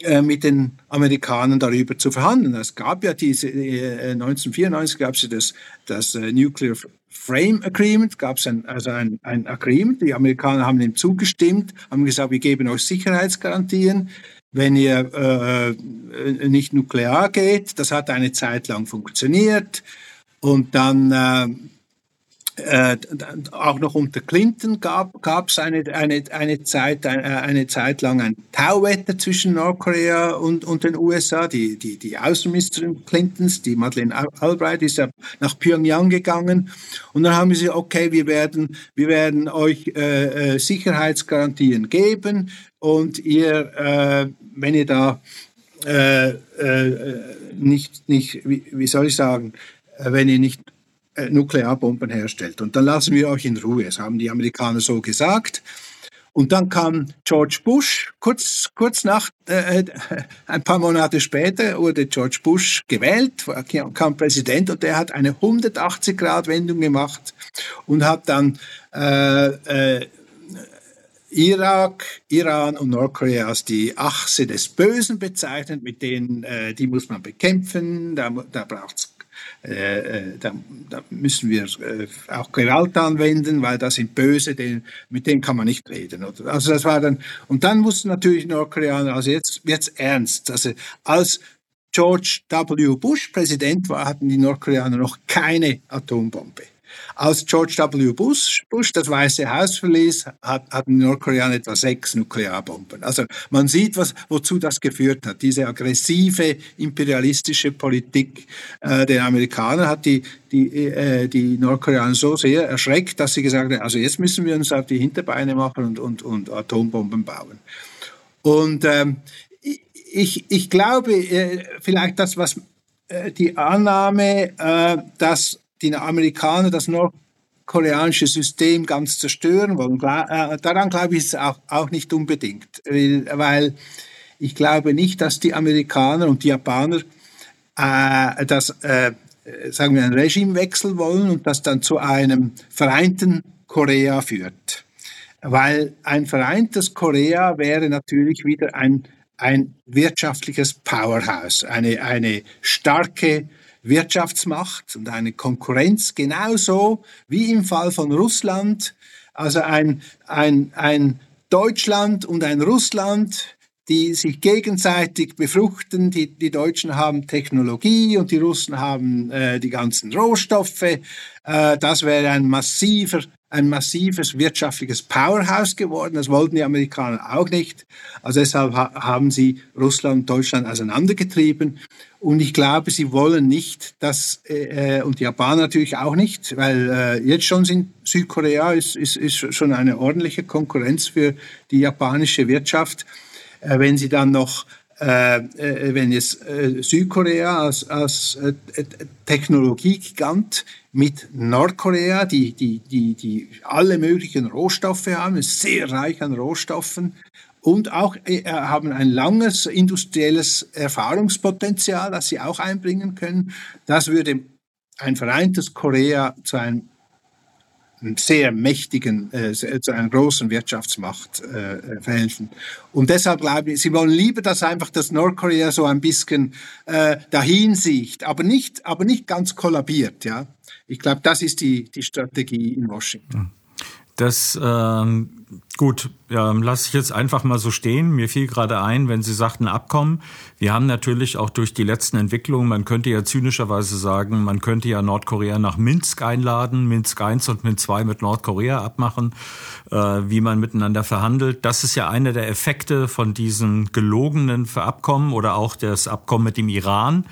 äh, mit den Amerikanern darüber zu verhandeln. Es gab ja diese, 1994 gab es das, das äh, Nuclear Frame Agreement, gab es ein, also ein, ein Agreement. Die Amerikaner haben ihm zugestimmt, haben gesagt, wir geben euch Sicherheitsgarantien, wenn ihr äh nicht nuklear geht. Das hat eine Zeit lang funktioniert. Und dann äh, äh, auch noch unter Clinton gab es eine, eine, eine, Zeit, eine, äh, eine Zeit lang ein Tauwetter zwischen Nordkorea und, und den USA. Die, die, die Außenministerin Clintons, die Madeleine Albright, ist ja nach Pyongyang gegangen. Und dann haben sie okay, wir werden, wir werden euch äh, äh, Sicherheitsgarantien geben und ihr, äh, wenn ihr da äh, nicht, nicht wie, wie soll ich sagen, wenn ihr nicht Nuklearbomben herstellt. Und dann lassen wir euch in Ruhe. Das haben die Amerikaner so gesagt. Und dann kam George Bush, kurz, kurz nach, äh, ein paar Monate später wurde George Bush gewählt, kam Präsident und der hat eine 180-Grad-Wendung gemacht und hat dann äh, äh, Irak, Iran und Nordkorea als die Achse des Bösen bezeichnet, mit denen, äh, die muss man bekämpfen, da, da braucht es äh, äh, da, da, müssen wir äh, auch Gewalt anwenden, weil das sind Böse, den, mit denen kann man nicht reden. Also das war dann, und dann mussten natürlich Nordkoreaner, also jetzt jetzt ernst, also als George W. Bush Präsident war, hatten die Nordkoreaner noch keine Atombombe. Als George W. Bush, Bush das Weiße Haus verließ, hat, hatten Nordkoreaner etwa sechs Nuklearbomben. Also man sieht, was, wozu das geführt hat. Diese aggressive imperialistische Politik äh, der Amerikaner hat die, die, äh, die Nordkoreaner so sehr erschreckt, dass sie gesagt haben, also jetzt müssen wir uns auf die Hinterbeine machen und, und, und Atombomben bauen. Und ähm, ich, ich glaube, äh, vielleicht das, was äh, die Annahme, äh, dass die Amerikaner das nordkoreanische System ganz zerstören wollen. Äh, daran glaube ich es auch, auch nicht unbedingt, weil ich glaube nicht, dass die Amerikaner und die Japaner äh, das, äh, sagen wir, einen Regimewechsel wollen und das dann zu einem vereinten Korea führt. Weil ein vereintes Korea wäre natürlich wieder ein, ein wirtschaftliches Powerhouse, eine, eine starke Wirtschaftsmacht und eine Konkurrenz, genauso wie im Fall von Russland. Also ein, ein, ein Deutschland und ein Russland, die sich gegenseitig befruchten. Die, die Deutschen haben Technologie und die Russen haben äh, die ganzen Rohstoffe. Äh, das wäre ein massiver ein massives wirtschaftliches Powerhouse geworden. Das wollten die Amerikaner auch nicht. Also deshalb ha haben sie Russland und Deutschland auseinandergetrieben. Und ich glaube, sie wollen nicht, dass, äh, und die Japaner natürlich auch nicht, weil äh, jetzt schon sind Südkorea ist, ist, ist schon eine ordentliche Konkurrenz für die japanische Wirtschaft. Äh, wenn sie dann noch äh, äh, wenn jetzt äh, Südkorea als, als äh, Technologiegigant mit Nordkorea, die, die, die, die alle möglichen Rohstoffe haben, ist sehr reich an Rohstoffen und auch äh, haben ein langes industrielles Erfahrungspotenzial, das sie auch einbringen können. Das würde ein vereintes Korea zu einem sehr mächtigen, äh, zu einer großen Wirtschaftsmacht äh, verhelfen. Und deshalb glaube ich, sie wollen lieber, dass einfach das Nordkorea so ein bisschen äh, dahin sieht, aber nicht, aber nicht ganz kollabiert. Ja, ich glaube, das ist die die Strategie in Washington. Das ähm, gut, ja, lasse ich jetzt einfach mal so stehen. Mir fiel gerade ein, wenn Sie sagten Abkommen. Wir haben natürlich auch durch die letzten Entwicklungen, man könnte ja zynischerweise sagen, man könnte ja Nordkorea nach Minsk einladen, Minsk I und Minsk II mit Nordkorea abmachen, äh, wie man miteinander verhandelt. Das ist ja einer der Effekte von diesen gelogenen Verabkommen oder auch das Abkommen mit dem Iran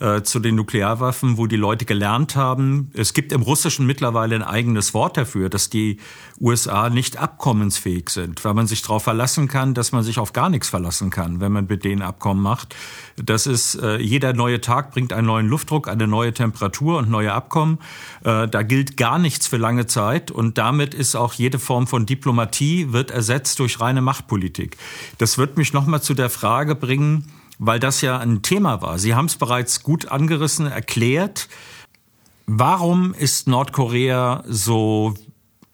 äh, zu den Nuklearwaffen, wo die Leute gelernt haben, es gibt im Russischen mittlerweile ein eigenes Wort dafür, dass die USA nicht abkommensfähig sind, weil man sich darauf verlassen kann, dass man sich auf gar nichts verlassen kann, wenn man mit denen Abkommen macht. Das ist, äh, jeder neue Tag bringt einen neuen Luftdruck, eine neue Temperatur und neue Abkommen. Äh, da gilt gar nichts für lange Zeit und damit ist auch jede Form von Diplomatie wird ersetzt durch reine Machtpolitik. Das wird mich nochmal zu der Frage bringen, weil das ja ein Thema war. Sie haben es bereits gut angerissen, erklärt. Warum ist Nordkorea so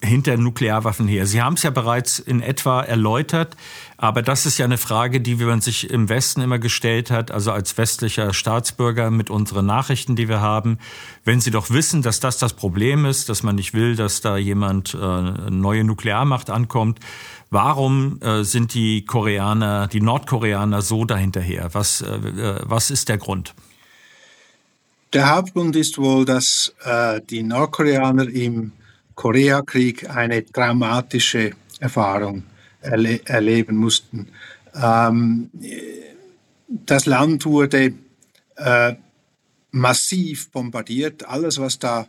hinter Nuklearwaffen her? Sie haben es ja bereits in etwa erläutert, aber das ist ja eine Frage, die man sich im Westen immer gestellt hat, also als westlicher Staatsbürger mit unseren Nachrichten, die wir haben. Wenn Sie doch wissen, dass das das Problem ist, dass man nicht will, dass da jemand äh, neue Nuklearmacht ankommt, Warum äh, sind die Koreaner, die Nordkoreaner so dahinterher? Was, äh, äh, was ist der Grund? Der Hauptgrund ist wohl, dass äh, die Nordkoreaner im Koreakrieg eine dramatische Erfahrung erle erleben mussten. Ähm, das Land wurde äh, massiv bombardiert. Alles, was da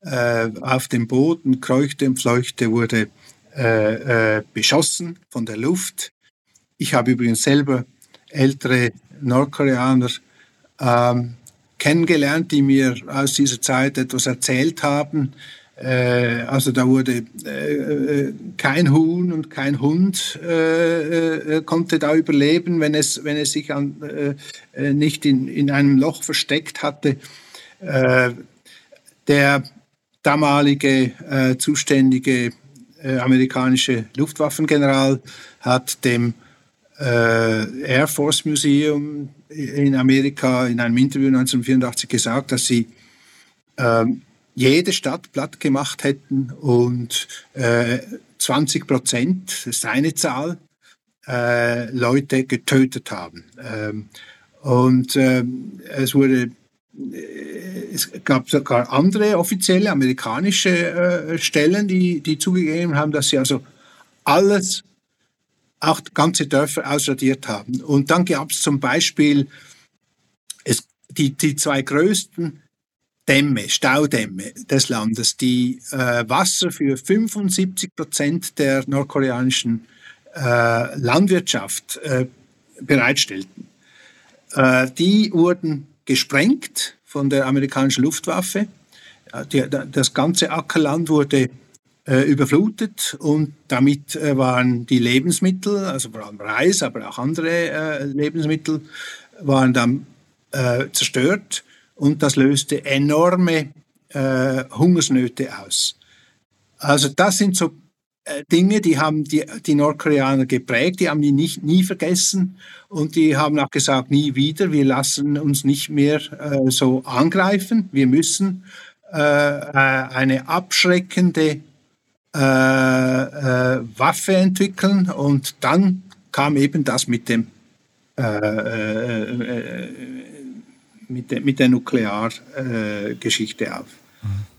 äh, auf dem Boden kreuchte und fleuchte, wurde äh, äh, beschossen von der Luft. Ich habe übrigens selber ältere Nordkoreaner ähm, kennengelernt, die mir aus dieser Zeit etwas erzählt haben. Äh, also da wurde äh, äh kein Huhn und kein Hund äh, konnte da überleben, wenn es, wenn es sich an, nicht in, in einem Loch versteckt hatte. der damalige zuständige äh, amerikanische Luftwaffengeneral hat dem äh, Air Force Museum in Amerika in einem Interview 1984 gesagt, dass sie ähm, jede Stadt platt gemacht hätten und äh, 20 Prozent, das ist eine Zahl, äh, Leute getötet haben. Ähm, und ähm, es wurde es gab sogar andere offizielle amerikanische äh, Stellen, die, die zugegeben haben, dass sie also alles, auch ganze Dörfer ausradiert haben. Und dann gab es zum Beispiel es, die, die zwei größten Dämme, Staudämme des Landes, die äh, Wasser für 75 Prozent der nordkoreanischen äh, Landwirtschaft äh, bereitstellten. Äh, die wurden gesprengt von der amerikanischen Luftwaffe. Das ganze Ackerland wurde äh, überflutet und damit äh, waren die Lebensmittel, also vor allem Reis, aber auch andere äh, Lebensmittel, waren dann zerstört und das löste enorme Hungersnöte aus. Also das sind so äh, Dinge, die haben die, die Nordkoreaner geprägt, die haben die nicht, nie vergessen und die haben auch gesagt, nie wieder, wir lassen uns nicht mehr äh, so angreifen, wir müssen äh, äh eine abschreckende äh, äh, Waffe entwickeln und dann kam eben das mit dem mit, der, mit der Nukleargeschichte auf. Mhm.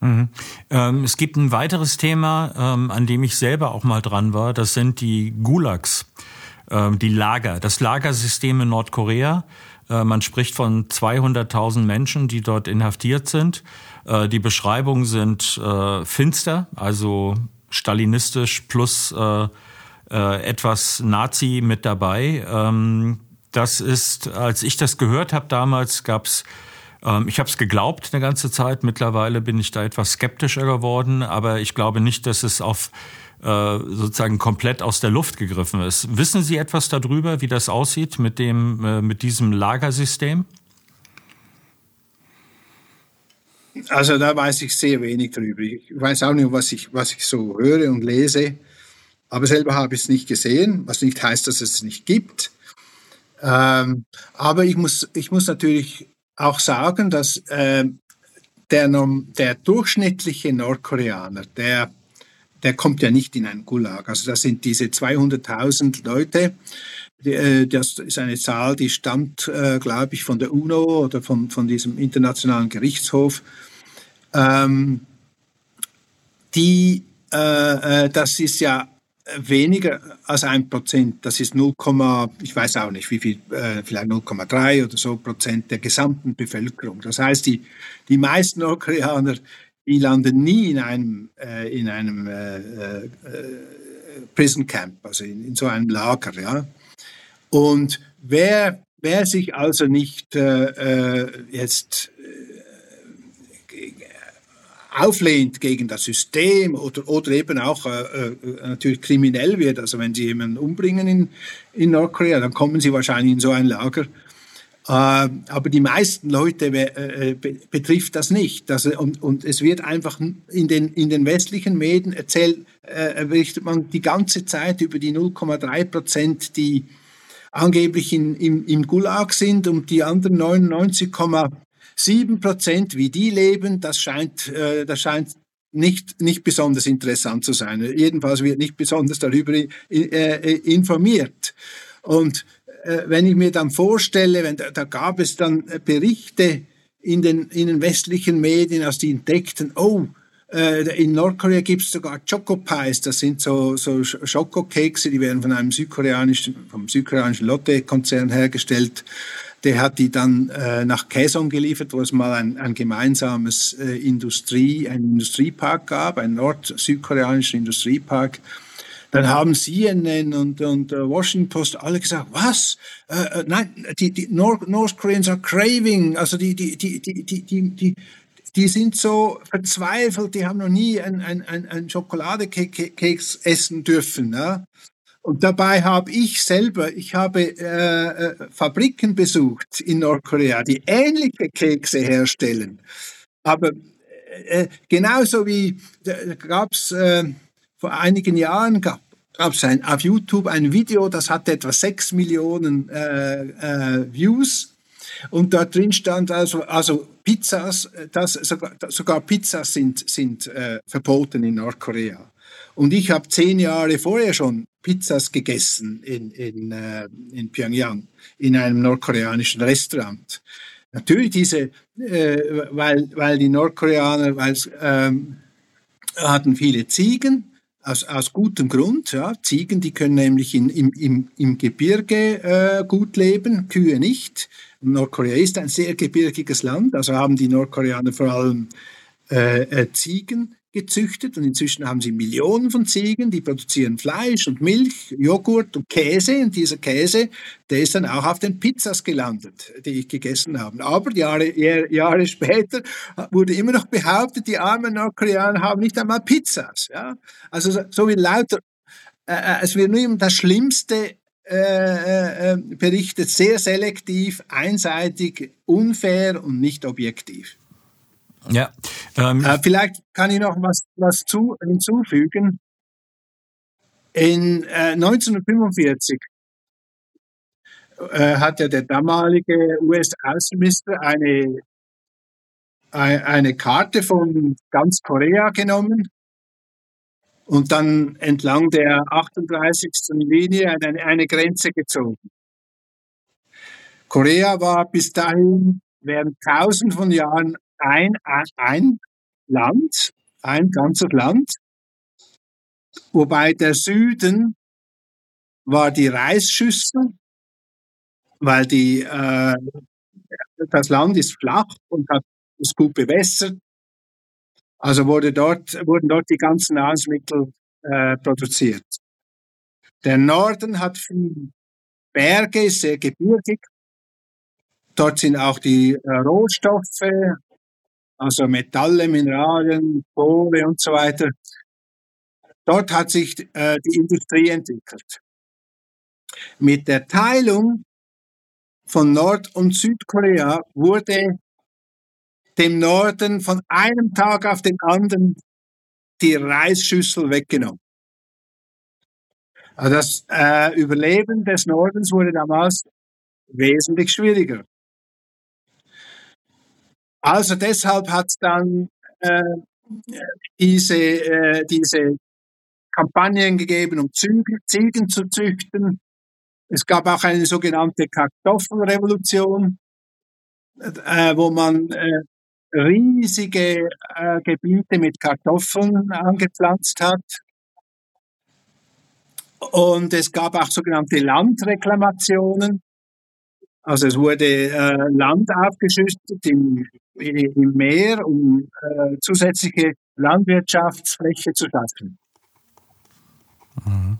Mhm. Ähm, es gibt ein weiteres Thema, ähm, an dem ich selber auch mal dran war. Das sind die Gulags, ähm, die Lager, das Lagersystem in Nordkorea. Äh, man spricht von 200.000 Menschen, die dort inhaftiert sind. Äh, die Beschreibungen sind äh, finster, also stalinistisch plus äh, äh, etwas Nazi mit dabei. Ähm, das ist, als ich das gehört habe damals, gab's ähm, ich habe es geglaubt eine ganze Zeit. Mittlerweile bin ich da etwas skeptischer geworden, aber ich glaube nicht, dass es auf äh, sozusagen komplett aus der Luft gegriffen ist. Wissen Sie etwas darüber, wie das aussieht mit dem äh, mit diesem Lagersystem? Also da weiß ich sehr wenig darüber. Ich weiß auch nicht, was ich, was ich so höre und lese. Aber selber habe ich es nicht gesehen, was nicht heißt, dass es es nicht gibt. Ähm, aber ich muss, ich muss natürlich auch sagen, dass äh, der, der durchschnittliche Nordkoreaner, der der kommt ja nicht in einen Gulag. Also das sind diese 200.000 Leute. Äh, das ist eine Zahl, die stammt, äh, glaube ich, von der UNO oder von, von diesem internationalen Gerichtshof. Ähm, die, äh, äh das ist ja weniger als ein Prozent. Das ist 0, ich weiß auch nicht, wie viel, äh, vielleicht 0,3 oder so Prozent der gesamten Bevölkerung. Das heißt, die, die meisten Nordkoreaner, die landen nie in einem, äh, in einem äh, Prison Camp, also in, in, so einem Lager. Ja? Und wer, wer sich also nicht jetzt auflehnt gegen das System oder, oder eben auch äh, äh, natürlich kriminell wird, also wenn sie jemanden umbringen in, in Nordkorea, dann kommen sie wahrscheinlich in so ein Lager. Äh, aber die meisten Leute äh, be betrifft das nicht. Also, und, und es wird einfach in den, in den westlichen Medien erzählt, äh, berichtet man die ganze Zeit über die 0,3 Prozent, die angeblich in, im, im Gulag sind und die anderen 99, Sieben Prozent, wie die leben, das scheint, äh, das scheint nicht, nicht besonders interessant zu sein. Jedenfalls wird nicht besonders darüber äh, informiert. Und äh, wenn ich mir dann vorstelle, wenn, da gab es dann Berichte in den, in den westlichen Medien, als die entdeckten, oh, in Nordkorea gibt es sogar Choco Pies, das sind so, so Schokokekse, die werden von einem südkoreanischen, vom südkoreanischen Lotte-Konzern hergestellt der hat die dann äh, nach Kaesong geliefert, wo es mal ein, ein gemeinsames äh, Industrie, ein Industriepark gab, ein nord-südkoreanischer Industriepark. Dann haben CNN und, und uh, Washington Post alle gesagt, was? Äh, äh, nein, die, die North, North Koreans are craving, also die, die, die, die, die, die, die die sind so verzweifelt, die haben noch nie ein, ein, ein, ein Schokoladekeks essen dürfen. Ja? Und dabei habe ich selber, ich habe äh, äh, Fabriken besucht in Nordkorea, die ähnliche Kekse herstellen. Aber äh, genauso wie gab es äh, vor einigen Jahren gab es auf YouTube ein Video, das hatte etwa sechs Millionen äh, äh, Views. Und da drin stand also, also Pizzas, das, sogar, sogar Pizzas sind, sind verboten in Nordkorea. Und ich habe zehn Jahre vorher schon Pizzas gegessen in, in, äh, in Pyongyang, in einem nordkoreanischen Restaurant. Natürlich diese, äh, weil, weil die Nordkoreaner ähm, hatten viele Ziegen, aus, aus gutem Grund. Ja. Ziegen, die können nämlich in, im, im, im Gebirge äh, gut leben, Kühe nicht. Nordkorea ist ein sehr gebirgiges Land, also haben die Nordkoreaner vor allem äh, äh Ziegen gezüchtet und inzwischen haben sie Millionen von Ziegen, die produzieren Fleisch und Milch, Joghurt und Käse und dieser Käse, der ist dann auch auf den Pizzas gelandet, die ich gegessen habe. Aber Jahre, Jahre später wurde immer noch behauptet, die armen Nordkoreaner haben nicht einmal Pizzas. Ja? Also so wie lauter, äh, äh es wird nur immer das Schlimmste äh, äh, äh, berichtet, sehr selektiv, einseitig, unfair und nicht objektiv. Ja. Ähm, äh, vielleicht kann ich noch was, was zu, hinzufügen. In äh, 1945 äh, hat ja der damalige US-Außenminister eine, eine Karte von ganz Korea genommen und dann entlang der 38. Linie eine, eine Grenze gezogen. Korea war bis dahin während tausend von Jahren ein, ein Land, ein ganzes Land, wobei der Süden war die Reisschüssel, weil die, äh, das Land ist flach und hat ist gut bewässert. Also wurde dort, wurden dort die ganzen Nahrungsmittel äh, produziert. Der Norden hat viele Berge, ist sehr gebirgig. Dort sind auch die äh, Rohstoffe, also Metalle, Mineralien, Kohle und so weiter. Dort hat sich äh, die Industrie entwickelt. Mit der Teilung von Nord- und Südkorea wurde dem Norden von einem Tag auf den anderen die Reisschüssel weggenommen. Also das äh, Überleben des Nordens wurde damals wesentlich schwieriger. Also deshalb hat dann äh, diese, äh, diese Kampagnen gegeben, um Ziegen zu züchten. Es gab auch eine sogenannte Kartoffelrevolution, äh, wo man äh, riesige äh, Gebiete mit Kartoffeln angepflanzt hat. Und es gab auch sogenannte Landreklamationen. Also es wurde äh, Land aufgeschüttet im, im Meer, um äh, zusätzliche Landwirtschaftsfläche zu schaffen. Mhm.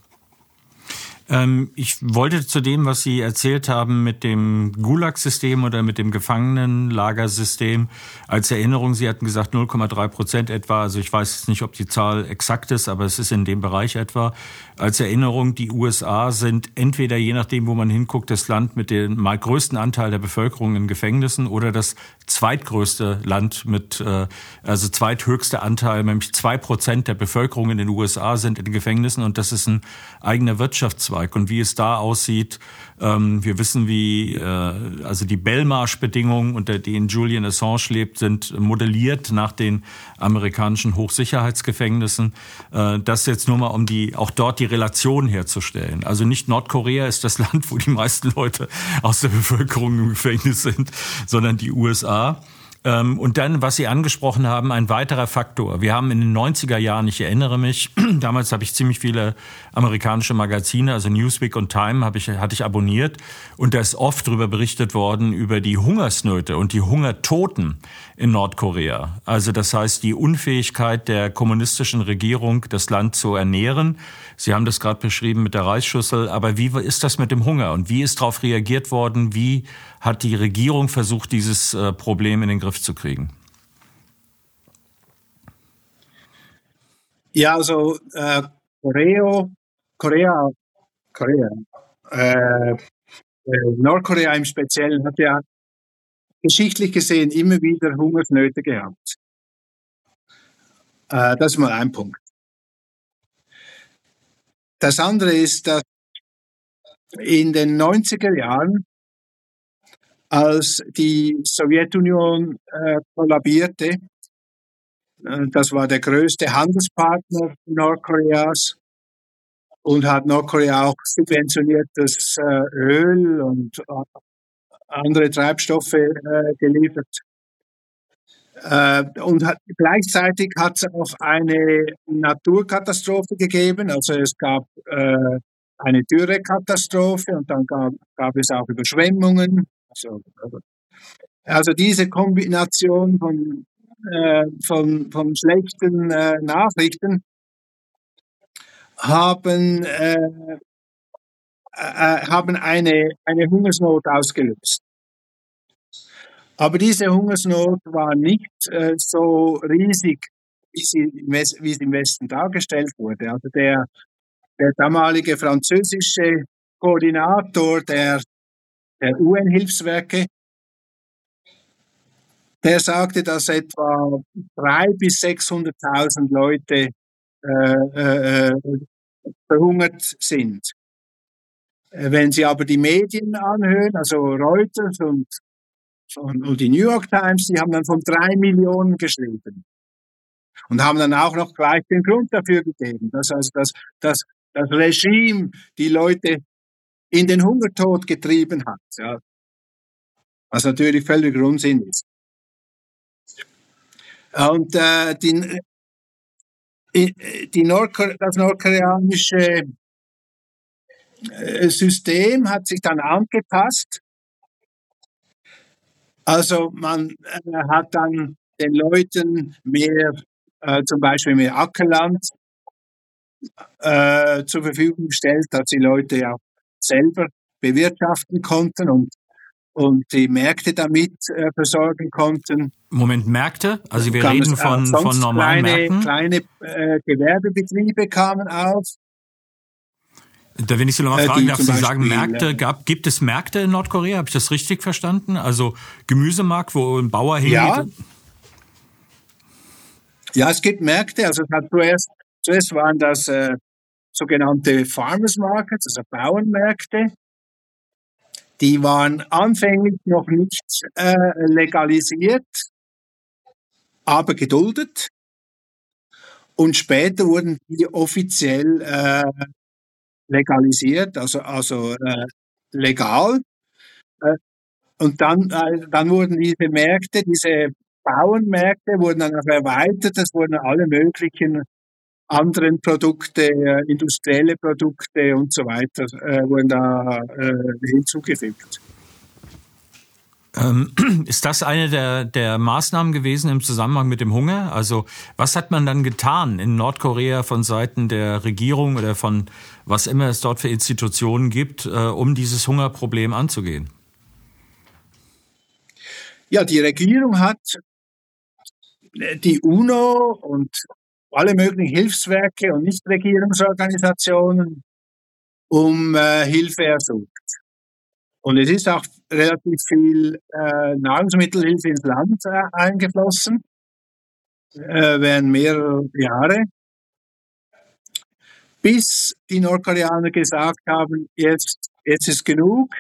Ähm, ich wollte zu dem, was Sie erzählt haben mit dem Gulag-System oder mit dem Gefangenenlagersystem, als Erinnerung, Sie hatten gesagt 0,3 Prozent etwa, also ich weiß jetzt nicht, ob die Zahl exakt ist, aber es ist in dem Bereich etwa. Als Erinnerung, die USA sind entweder, je nachdem, wo man hinguckt, das Land mit dem größten Anteil der Bevölkerung in Gefängnissen oder das zweitgrößte Land mit, äh, also zweithöchste Anteil, nämlich zwei Prozent der Bevölkerung in den USA sind in Gefängnissen und das ist ein eigener Wirtschaftszweig. Und wie es da aussieht, ähm, wir wissen, wie äh, also die Belmarsh-Bedingungen, unter denen Julian Assange lebt, sind modelliert nach den amerikanischen Hochsicherheitsgefängnissen. Äh, das jetzt nur mal, um die auch dort die Relation herzustellen. Also nicht Nordkorea ist das Land, wo die meisten Leute aus der Bevölkerung im Gefängnis sind, sondern die USA. Ähm, und dann, was Sie angesprochen haben, ein weiterer Faktor. Wir haben in den 90er Jahren, ich erinnere mich, damals habe ich ziemlich viele amerikanische Magazine, also Newsweek und Time, habe ich, hatte ich abonniert. Und da ist oft darüber berichtet worden, über die Hungersnöte und die Hungertoten in Nordkorea. Also das heißt, die Unfähigkeit der kommunistischen Regierung, das Land zu ernähren. Sie haben das gerade beschrieben mit der Reisschüssel. Aber wie ist das mit dem Hunger? Und wie ist darauf reagiert worden? Wie hat die Regierung versucht, dieses äh, Problem in den Griff zu kriegen? Ja, also äh, Korea, Korea, Korea, äh, äh, Nordkorea im Speziellen hat ja geschichtlich gesehen immer wieder Hungersnöte gehabt. Äh, das ist mal ein Punkt. Das andere ist, dass in den 90er Jahren als die Sowjetunion äh, kollabierte. Äh, das war der größte Handelspartner Nordkoreas und hat Nordkorea auch subventioniertes äh, Öl und äh, andere Treibstoffe äh, geliefert. Und hat, gleichzeitig hat es auch eine Naturkatastrophe gegeben. Also es gab eine Dürrekatastrophe und dann gab, gab es auch Überschwemmungen so. Also diese Kombination von, äh, von, von schlechten äh, Nachrichten haben, äh, äh, haben eine, eine Hungersnot ausgelöst. Aber diese Hungersnot war nicht äh, so riesig, wie sie, wie sie im Westen dargestellt wurde. Also der, der damalige französische Koordinator der der UN-Hilfswerke, der sagte, dass etwa 300.000 bis 600.000 Leute äh, äh, verhungert sind. Wenn Sie aber die Medien anhören, also Reuters und, und, und die New York Times, die haben dann von drei Millionen geschrieben und haben dann auch noch gleich den Grund dafür gegeben, dass also das, das, das Regime die Leute in den Hungertod getrieben hat. Ja. Was natürlich völlig Unsinn ist. Und äh, die, äh, die Nordkore das nordkoreanische äh, System hat sich dann angepasst. Also man äh, hat dann den Leuten mehr, äh, zum Beispiel mehr Ackerland äh, zur Verfügung gestellt, dass die Leute ja selber bewirtschaften konnten und und die Märkte damit äh, versorgen konnten. Moment, Märkte? Also wir reden von, von normalen kleine, Märkten? Kleine äh, Gewerbebetriebe kamen auf. Da wenn ich Sie nochmal Äh, fragen darf, Sie sagen Beispiel, Märkte, äh, gab, gibt es Märkte in Nordkorea? Habe ich das richtig verstanden? Also Gemüsemarkt, wo ein Bauer hingeht? Ja. Ja, es gibt Märkte. Also es zuerst, zuerst waren das äh, sogenannte Farmers Markets, also Bauernmärkte. Die waren anfänglich noch nicht äh, legalisiert, aber geduldet. Und später wurden die offiziell äh, legalisiert, also, also äh, legal. Äh, und dann, äh, dann wurden diese Märkte, diese Bauernmärkte wurden dann auch erweitert. Es wurden alle möglichen anderen Produkte, äh, industrielle Produkte und so weiter, äh, wurden da äh, hinzugefügt. Ähm, ist das eine der, der Maßnahmen gewesen im Zusammenhang mit dem Hunger? Also was hat man dann getan in Nordkorea von Seiten der Regierung oder von was immer es dort für Institutionen gibt, um dieses Hungerproblem anzugehen? Ja, die Regierung hat die UNO und alle möglichen Hilfswerke und Nichtregierungsorganisationen um äh, Hilfe ersucht. Und es ist auch relativ viel äh, Nahrungsmittelhilfe ins Land äh, eingeflossen, äh, während mehrere Jahre, bis die Nordkoreaner gesagt haben, jetzt, jetzt ist genug.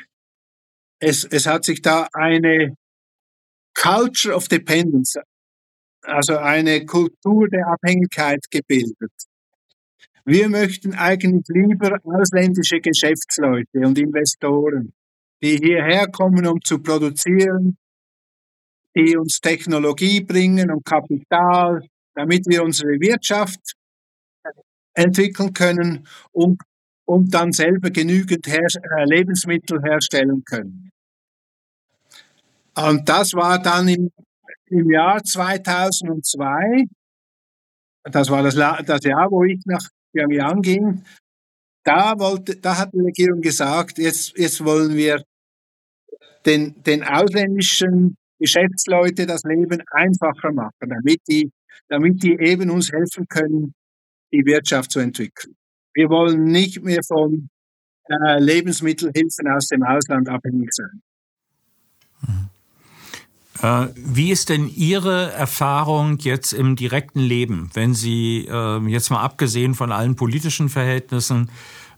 Es, es hat sich da eine Culture of Dependence, also eine Kultur der Abhängigkeit gebildet. Wir möchten eigentlich lieber ausländische Geschäftsleute und Investoren die hierher kommen, um zu produzieren, die uns Technologie bringen und Kapital, damit wir unsere Wirtschaft entwickeln können und, und dann selber genügend her äh, Lebensmittel herstellen können. Und das war dann im, im Jahr 2002, das war das, das Jahr, wo ich nach Pyongyang ging, da, wollte, da hat die Regierung gesagt, jetzt, jetzt wollen wir den, den ausländischen Geschäftsleute das Leben einfacher machen, damit die, damit die eben uns helfen können, die Wirtschaft zu entwickeln. Wir wollen nicht mehr von äh, Lebensmittelhilfen aus dem Ausland abhängig sein. Äh, wie ist denn Ihre Erfahrung jetzt im direkten Leben, wenn Sie äh, jetzt mal abgesehen von allen politischen Verhältnissen,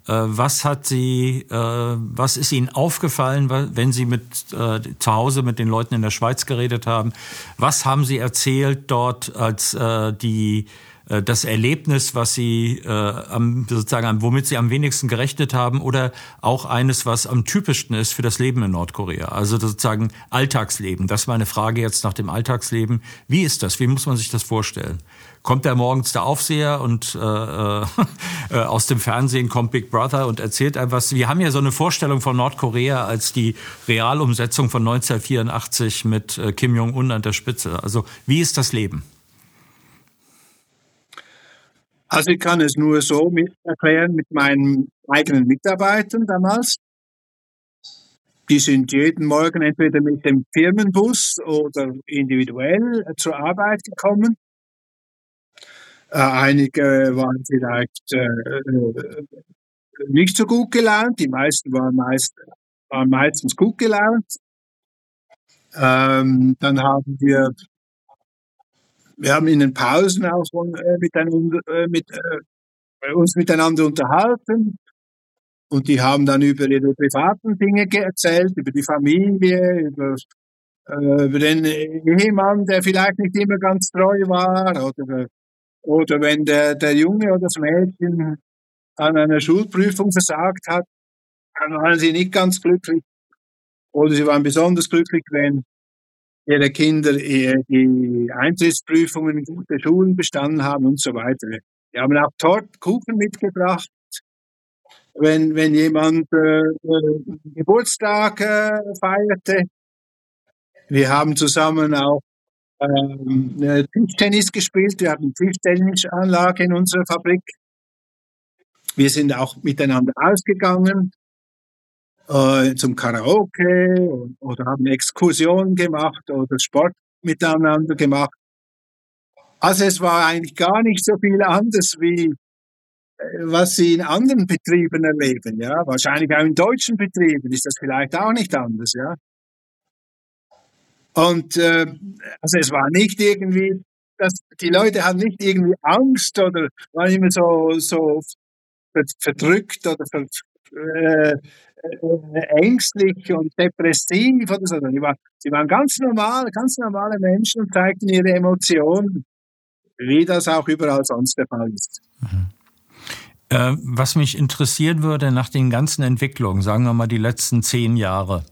äh, was hat Sie, was ist Ihnen aufgefallen, wenn Sie mit zu Hause mit den Leuten in der Schweiz geredet haben? Was haben Sie erzählt dort als die äh, das Erlebnis, was Sie äh, am, sozusagen, womit Sie am wenigsten gerechnet haben, oder auch eines, was am typischsten ist für das Leben in Nordkorea? Also sozusagen Alltagsleben. Das ist meine Frage jetzt nach dem Alltagsleben. Wie ist das? Wie muss man sich das vorstellen? Kommt da morgens der Aufseher und äh, äh, aus dem Fernsehen kommt Big Brother und erzählt einem was? Wir haben ja so eine Vorstellung von Nordkorea als die Realumsetzung von 1984 mit äh, Kim Jong-un an der Spitze. Also wie ist das Leben? Also ich kann es nur so mit erklären mit meinen eigenen Mitarbeitern damals. Die sind jeden Morgen entweder mit dem Firmenbus oder individuell zur Arbeit gekommen. Äh, einige waren vielleicht äh, nicht so gut gelaunt, die meisten waren, meist, waren meistens gut gelaunt. Ähm, dann haben wir wir haben in den Pausen auch äh, miteinander, äh, mit, äh, uns miteinander unterhalten und die haben dann über ihre privaten Dinge erzählt, über die Familie, über, äh, über den Ehemann, der vielleicht nicht immer ganz treu war oder, oder wenn der, der Junge oder das Mädchen an einer Schulprüfung versagt hat, dann waren sie nicht ganz glücklich. Oder sie waren besonders glücklich, wenn ihre Kinder die Eintrittsprüfungen in gute Schulen bestanden haben und so weiter. Wir haben auch Tort, Kuchen mitgebracht. Wenn, wenn jemand äh, äh, Geburtstag äh, feierte. Wir haben zusammen auch ähm, Tischtennis gespielt. Wir haben Tischtennisanlage in unserer Fabrik. Wir sind auch miteinander ausgegangen äh, zum Karaoke oder haben Exkursionen gemacht oder Sport miteinander gemacht. Also es war eigentlich gar nicht so viel anders wie äh, was sie in anderen Betrieben erleben, ja. Wahrscheinlich auch in deutschen Betrieben ist das vielleicht auch nicht anders, ja. Und äh, also es war nicht irgendwie, dass die Leute hatten nicht irgendwie Angst oder waren immer so so verdrückt oder ver, äh, ängstlich und depressiv oder so. Sie waren, sie waren ganz normal, ganz normale Menschen und zeigten ihre Emotionen. wie das auch überall sonst der Fall ist. Mhm. Äh, was mich interessieren würde nach den ganzen Entwicklungen, sagen wir mal die letzten zehn Jahre,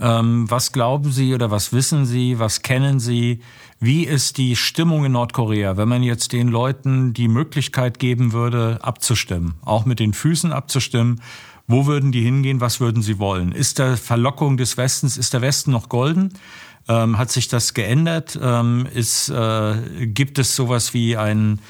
ähm, was glauben Sie oder was wissen Sie, was kennen Sie? Wie ist die Stimmung in Nordkorea, wenn man jetzt den Leuten die Möglichkeit geben würde, abzustimmen, auch mit den Füßen abzustimmen? Wo würden die hingehen? Was würden sie wollen? Ist der Verlockung des Westens, ist der Westen noch golden? Ähm, hat sich das geändert? Ähm, ist, äh, gibt es sowas wie ein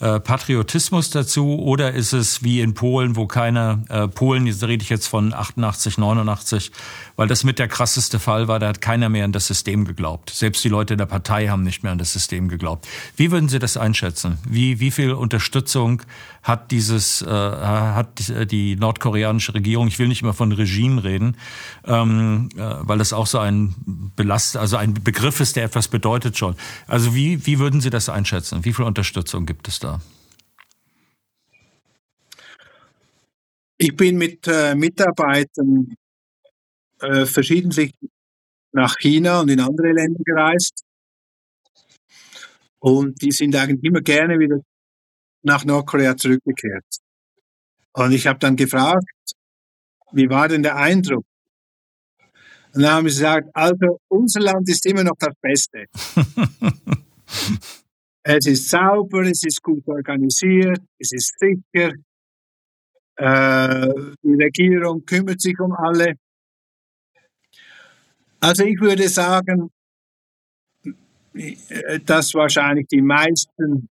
äh, Patriotismus dazu oder ist es wie in Polen, wo keiner, äh, Polen, jetzt rede ich jetzt von 88, 89, weil das mit der krasseste Fall war, da hat keiner mehr an das System geglaubt. Selbst die Leute der Partei haben nicht mehr an das System geglaubt. Wie würden Sie das einschätzen? Wie, wie viel Unterstützung hat dieses, äh, hat die nordkoreanische Regierung, ich will nicht immer von Regime reden, ähm, äh, weil das auch so ein Belast, also ein Begriff ist, der etwas bedeutet schon. Also wie, wie würden Sie das einschätzen? Wie viel Unterstützung gibt es da? Ich bin mit äh, Mitarbeitern äh, verschiedentlich nach China und in andere Länder gereist. Und die sind eigentlich immer gerne wieder nach Nordkorea zurückgekehrt. Und ich habe dann gefragt, wie war denn der Eindruck? Und dann haben sie gesagt, also unser Land ist immer noch das Beste. es ist sauber, es ist gut organisiert, es ist sicher. Äh, die Regierung kümmert sich um alle. Also ich würde sagen, dass wahrscheinlich die meisten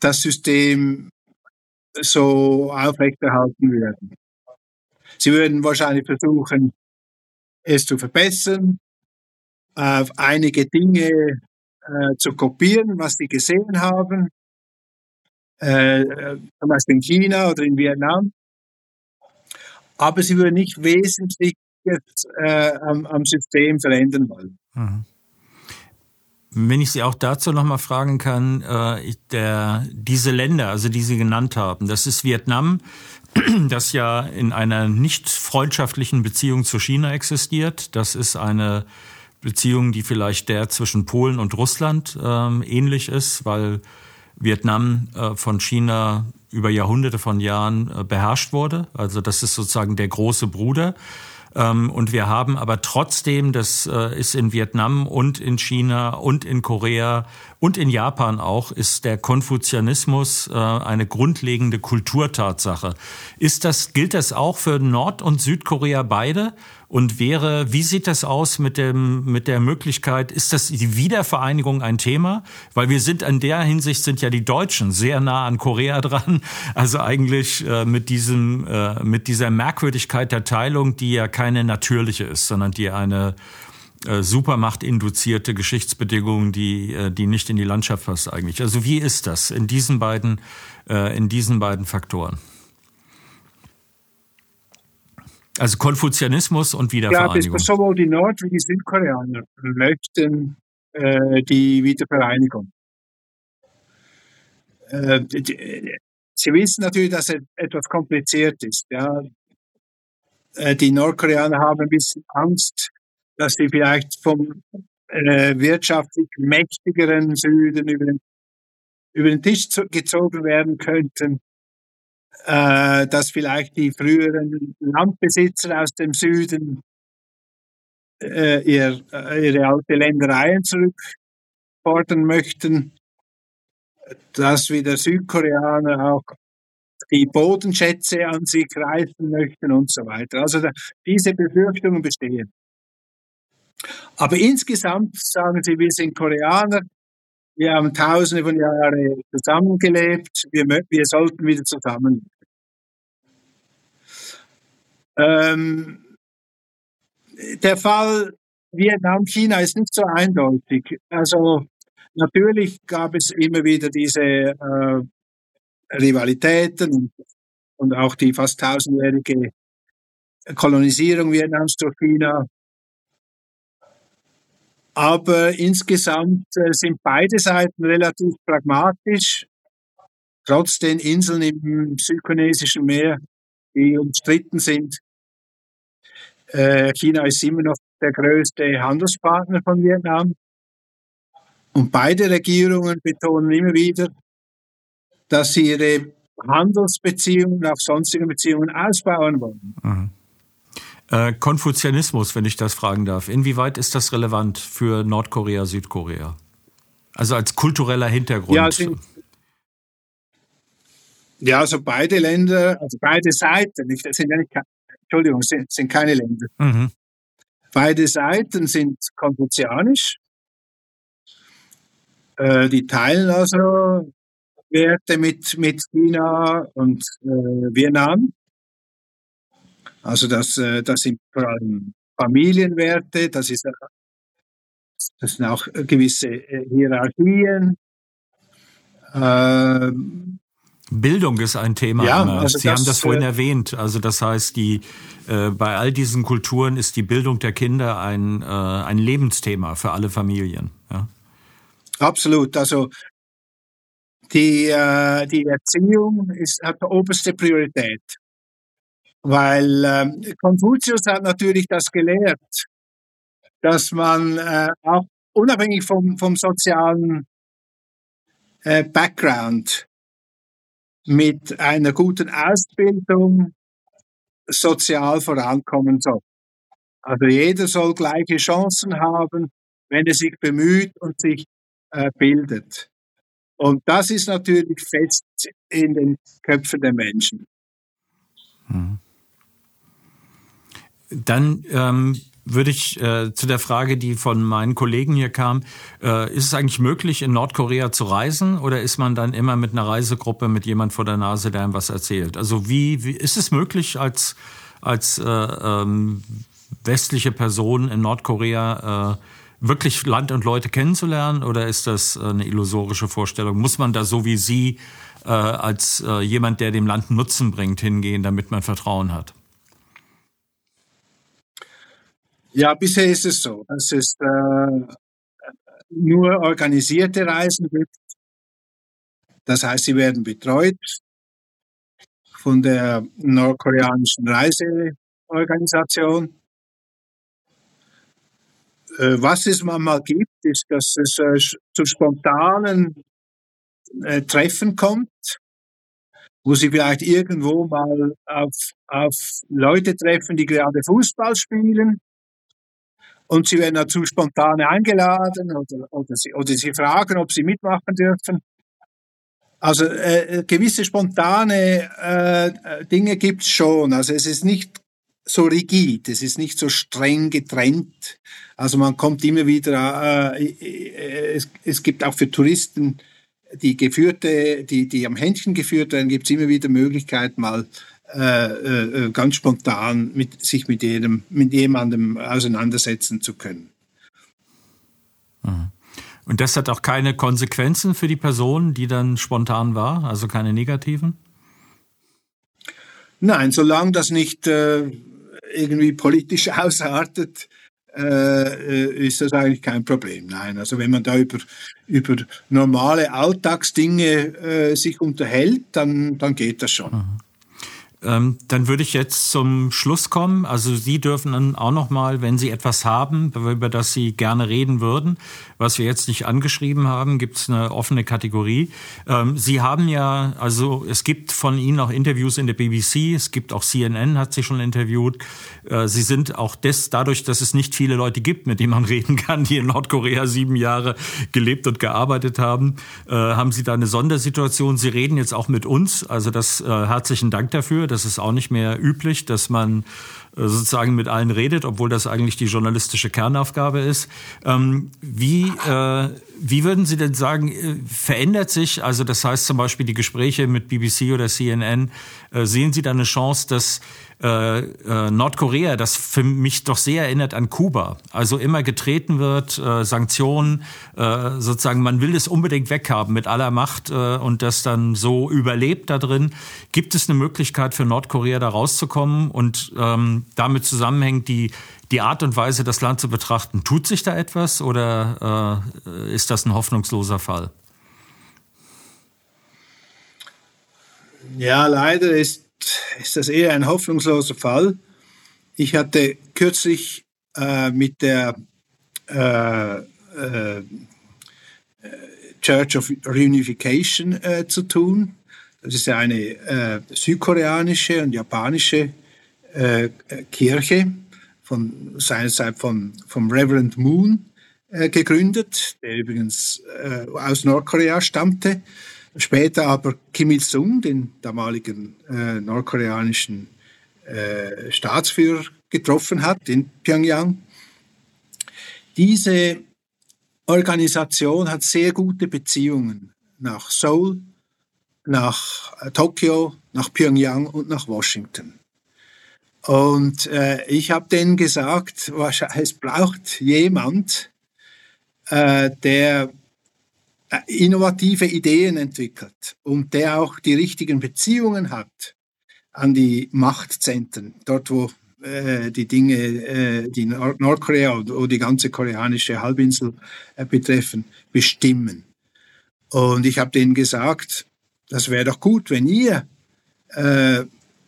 das System so aufrechterhalten würden. Sie würden wahrscheinlich versuchen, es zu verbessern, auf einige Dinge äh, zu kopieren, was sie gesehen haben, äh, zum Beispiel in China oder in Vietnam. Aber sie würden nicht wesentlich jetzt, äh, am, am, System verändern wollen. Mhm. Wenn ich Sie auch dazu nochmal fragen kann, äh, der, diese Länder, also die Sie genannt haben, das ist Vietnam, das ja in einer nicht freundschaftlichen Beziehung zu China existiert. Das ist eine Beziehung, die vielleicht der zwischen Polen und Russland ähm, ähnlich ist, weil Vietnam äh, von China über Jahrhunderte von Jahren äh, beherrscht wurde. Also das ist sozusagen der große Bruder. Ähm, und wir haben aber trotzdem, das äh, ist in Vietnam und in China und in Korea und in Japan auch, ist der Konfuzianismus äh, eine grundlegende Kulturtatsache. Ist das, gilt das auch für Nord- und Südkorea beide? Und wäre, wie sieht das aus mit dem, mit der Möglichkeit, ist das die Wiedervereinigung ein Thema? Weil wir sind in der Hinsicht sind ja die Deutschen sehr nah an Korea dran. Also eigentlich äh, mit diesem, äh, mit dieser Merkwürdigkeit der Teilung, die ja keine natürliche ist, sondern die eine äh, Supermacht induzierte Geschichtsbedingung, die, äh, die nicht in die Landschaft passt eigentlich. Also wie ist das in diesen beiden, äh, in diesen beiden Faktoren? Also Konfuzianismus und Wiedervereinigung. Ja, sowohl die Nord- wie die Südkoreaner möchten äh, die Wiedervereinigung. Äh, die, sie wissen natürlich, dass es etwas kompliziert ist. Ja. Äh, die Nordkoreaner haben ein bisschen Angst, dass sie vielleicht vom äh, wirtschaftlich mächtigeren Süden über den, über den Tisch gezogen werden könnten äh, dass vielleicht die früheren Landbesitzer aus dem Süden äh, ihr, äh, ihre alte Ländereien zurückfordern möchten, dass wieder Südkoreaner auch die Bodenschätze an sich reißen möchten und so weiter. Also da, diese Befürchtungen bestehen. Aber insgesamt sagen sie, wir sind Koreaner, wir haben tausende von Jahren zusammengelebt, wir, wir sollten wieder zusammen. Ähm, der Fall Vietnam-China ist nicht so eindeutig. Also natürlich gab es immer wieder diese äh, Rivalitäten und, und auch die fast tausendjährige Kolonisierung Vietnams durch China. Aber insgesamt äh, sind beide Seiten relativ pragmatisch, trotz den Inseln im südchinesischen Meer, die umstritten sind. Äh, China ist immer noch der größte Handelspartner von Vietnam. Und beide Regierungen betonen immer wieder, dass sie ihre Handelsbeziehungen, auch sonstige Beziehungen ausbauen wollen. Mhm. Äh, Konfuzianismus, wenn ich das fragen darf. Inwieweit ist das relevant für Nordkorea, Südkorea? Also als kultureller Hintergrund. Ja, sind, ja also beide Länder, also beide Seiten, nicht, sind ja nicht, Entschuldigung, sind, sind keine Länder. Mhm. Beide Seiten sind konfuzianisch. Äh, die teilen also Werte mit, mit China und äh, Vietnam. Also das, äh, das sind vor allem Familienwerte, das, ist, das sind auch gewisse äh, Hierarchien. Ähm, Bildung ist ein Thema. Ja, also Sie das, haben das vorhin äh, erwähnt. Also das heißt, die, äh, bei all diesen Kulturen ist die Bildung der Kinder ein, äh, ein Lebensthema für alle Familien. Ja? Absolut. Also die, äh, die Erziehung ist, hat oberste Priorität. Weil äh, Konfuzius hat natürlich das gelehrt, dass man äh, auch unabhängig vom, vom sozialen äh, Background mit einer guten Ausbildung sozial vorankommen soll. Also jeder soll gleiche Chancen haben, wenn er sich bemüht und sich äh, bildet. Und das ist natürlich fest in den Köpfen der Menschen. Mhm. Dann ähm, würde ich äh, zu der Frage, die von meinen Kollegen hier kam, äh, ist es eigentlich möglich, in Nordkorea zu reisen oder ist man dann immer mit einer Reisegruppe mit jemand vor der Nase, der einem was erzählt? Also wie, wie ist es möglich, als, als äh, ähm, westliche Person in Nordkorea äh, wirklich Land und Leute kennenzulernen oder ist das eine illusorische Vorstellung? Muss man da so wie Sie äh, als äh, jemand, der dem Land Nutzen bringt, hingehen, damit man Vertrauen hat? Ja, bisher ist es so, dass es äh, nur organisierte Reisen gibt. Das heißt, sie werden betreut von der nordkoreanischen Reiseorganisation. Äh, was es manchmal gibt, ist, dass es äh, zu spontanen äh, Treffen kommt, wo sie vielleicht irgendwo mal auf, auf Leute treffen, die gerade Fußball spielen und sie werden dazu spontan eingeladen oder, oder, sie, oder sie fragen, ob sie mitmachen dürfen. Also äh, gewisse spontane äh, Dinge gibt es schon. Also es ist nicht so rigid, es ist nicht so streng getrennt. Also man kommt immer wieder, äh, äh es, es gibt auch für Touristen, die geführte, die, die am Händchen geführt werden, gibt es immer wieder Möglichkeit, mal äh, äh, ganz spontan mit, sich mit, jedem, mit jemandem auseinandersetzen zu können. Mhm. Und das hat auch keine Konsequenzen für die Person, die dann spontan war, also keine negativen? Nein, solange das nicht äh, irgendwie politisch ausartet, äh, ist das eigentlich kein Problem. Nein, also wenn man da über, über normale Alltagsdinge äh, sich unterhält, dann, dann geht das schon. Mhm. Ähm, dann würde ich jetzt zum Schluss kommen. Also Sie dürfen dann auch noch mal, wenn Sie etwas haben, über das Sie gerne reden würden, was wir jetzt nicht angeschrieben haben, gibt es eine offene Kategorie. Ähm, Sie haben ja, also es gibt von Ihnen auch Interviews in der BBC, es gibt auch CNN, hat Sie schon interviewt. Äh, Sie sind auch des, dadurch, dass es nicht viele Leute gibt, mit denen man reden kann, die in Nordkorea sieben Jahre gelebt und gearbeitet haben, äh, haben Sie da eine Sondersituation. Sie reden jetzt auch mit uns, also das äh, herzlichen Dank dafür das ist auch nicht mehr üblich, dass man sozusagen mit allen redet, obwohl das eigentlich die journalistische Kernaufgabe ist. Ähm, wie, äh, wie würden Sie denn sagen, äh, verändert sich, also das heißt zum Beispiel die Gespräche mit BBC oder CNN, äh, sehen Sie da eine Chance, dass äh, äh, Nordkorea, das für mich doch sehr erinnert an Kuba, also immer getreten wird, äh, Sanktionen, äh, sozusagen, man will es unbedingt weghaben mit aller Macht äh, und das dann so überlebt da drin. Gibt es eine Möglichkeit für Nordkorea da rauszukommen und ähm, damit zusammenhängt die die Art und Weise, das Land zu betrachten. Tut sich da etwas oder ist das ein hoffnungsloser Fall? Ja, leider ist ist das eher ein hoffnungsloser Fall. Ich hatte kürzlich äh, mit der äh, äh, Church of Reunification äh, zu tun. Das ist eine äh, südkoreanische und japanische äh, Kirche von seinerzeit von, vom Reverend Moon gegründet, der übrigens aus Nordkorea stammte. Später aber Kim Il-sung, den damaligen äh, nordkoreanischen äh, Staatsführer, getroffen hat in Pyongyang. Diese Organisation hat sehr gute Beziehungen nach Seoul, nach äh, Tokio, nach Pyongyang und nach Washington. Und äh, ich habe denen gesagt, es braucht jemand, äh, der innovative Ideen entwickelt und der auch die richtigen Beziehungen hat an die Machtzentren, dort wo äh, die Dinge, äh, die Nord Nordkorea oder die ganze koreanische Halbinsel äh, betreffen, bestimmen. Und ich habe denen gesagt, das wäre doch gut, wenn ihr äh,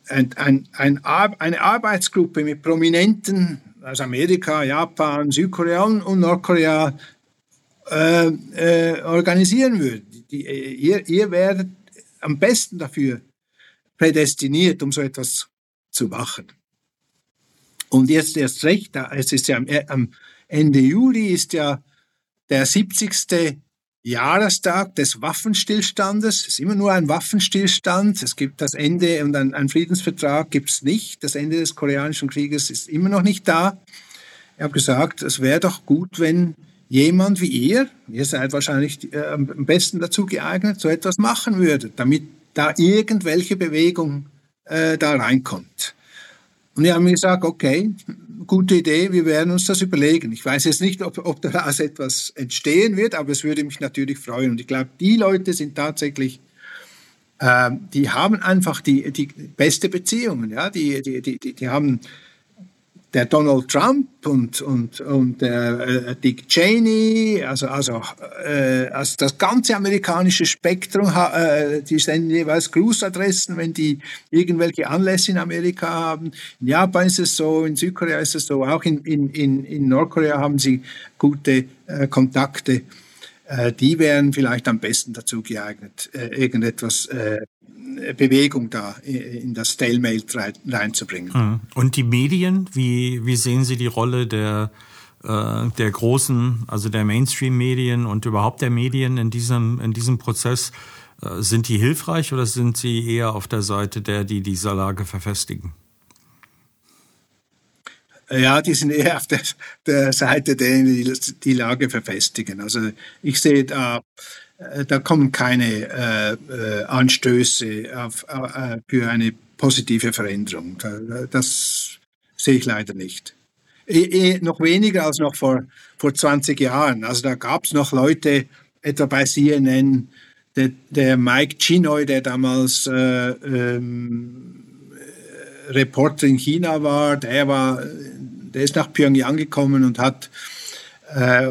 ein, ein, ein, eine Arbeitsgruppe mit Prominenten aus Amerika, Japan, Südkorea und Nordkorea äh, äh, organisieren würdet. Die, ihr, ihr werdet am besten dafür prädestiniert, um so etwas zu machen. Und jetzt erst recht, es ist ja am, am Ende Juli ist ja der 70. Jahrestag des Waffenstillstandes. Es ist immer nur ein Waffenstillstand. Es gibt das Ende und ein, ein Friedensvertrag gibt es nicht. Das Ende des koreanischen Krieges ist immer noch nicht da. Ich habe gesagt, es wäre doch gut, wenn jemand wie ihr, ihr seid wahrscheinlich äh, am besten dazu geeignet, so etwas machen würde, damit da irgendwelche Bewegung äh, da reinkommt. Und die haben gesagt, okay, gute Idee, wir werden uns das überlegen. Ich weiß jetzt nicht, ob, ob daraus etwas entstehen wird, aber es würde mich natürlich freuen. Und ich glaube, die Leute sind tatsächlich, äh, die haben einfach die, die beste Beziehungen. Ja? Die, die, die, die haben der Donald Trump und, und, und der äh, Dick Cheney, also, also, äh, also das ganze amerikanische Spektrum, äh, die senden jeweils Grußadressen, wenn die irgendwelche Anlässe in Amerika haben. In Japan ist es so, in Südkorea ist es so, auch in, in, in, in Nordkorea haben sie gute äh, Kontakte. Äh, die wären vielleicht am besten dazu geeignet, äh, irgendetwas äh, Bewegung da in das Stalemate reinzubringen. Mhm. Und die Medien, wie, wie sehen Sie die Rolle der, der großen, also der Mainstream-Medien und überhaupt der Medien in diesem, in diesem Prozess? Sind die hilfreich oder sind sie eher auf der Seite der, die diese Lage verfestigen? Ja, die sind eher auf der, der Seite der, die die Lage verfestigen. Also ich sehe da, äh, da kommen keine äh, äh, Anstöße auf, äh, für eine positive Veränderung. Das sehe ich leider nicht. E, e, noch weniger als noch vor, vor 20 Jahren. Also da gab es noch Leute, etwa bei CNN, der, der Mike Chinoy, der damals äh, ähm, Reporter in China war, der war, der ist nach Pyongyang gekommen und hat äh,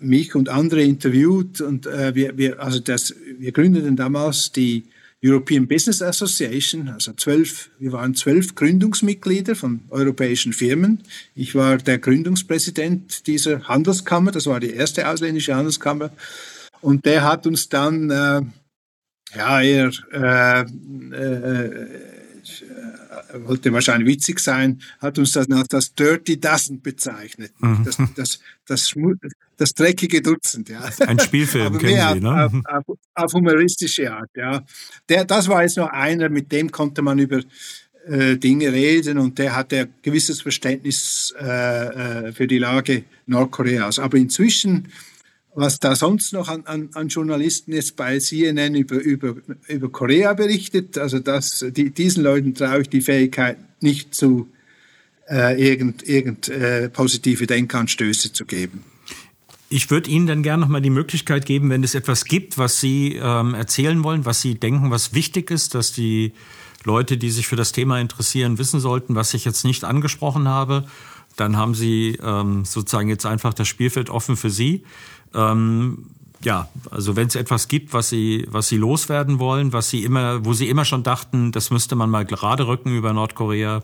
mich und andere interviewt und äh, wir, wir, also das, wir gründeten damals die European Business Association, also zwölf, wir waren zwölf Gründungsmitglieder von europäischen Firmen. Ich war der Gründungspräsident dieser Handelskammer, das war die erste ausländische Handelskammer. Und der hat uns dann, äh, ja, eher äh, äh, wollte wahrscheinlich witzig sein, hat uns das als das Dirty Dozen bezeichnet. Mhm. Das, das, das, das, dreckige Dutzend, ja. Ein Spielfilm kennen Sie, ne? Auf, auf, auf, humoristische Art, ja. Der, das war jetzt noch einer, mit dem konnte man über äh, Dinge reden und der hatte ein gewisses Verständnis äh, äh für die Lage Nordkoreas. Aber inzwischen was da sonst noch an, an, an Journalisten jetzt bei CNN über, über, über Korea berichtet. Also das, die, diesen Leuten traue ich die Fähigkeit nicht zu, äh, irgend, irgend äh, positive Denkanstöße zu geben. Ich würde Ihnen dann gerne noch mal die Möglichkeit geben, wenn es etwas gibt, was Sie ähm, erzählen wollen, was Sie denken, was wichtig ist, dass die Leute, die sich für das Thema interessieren, wissen sollten, was ich jetzt nicht angesprochen habe. Dann haben Sie ähm, sozusagen jetzt einfach das Spielfeld offen für Sie. Ähm, ja, also wenn es etwas gibt, was sie, was sie loswerden wollen, was sie immer, wo sie immer schon dachten, das müsste man mal gerade rücken über Nordkorea.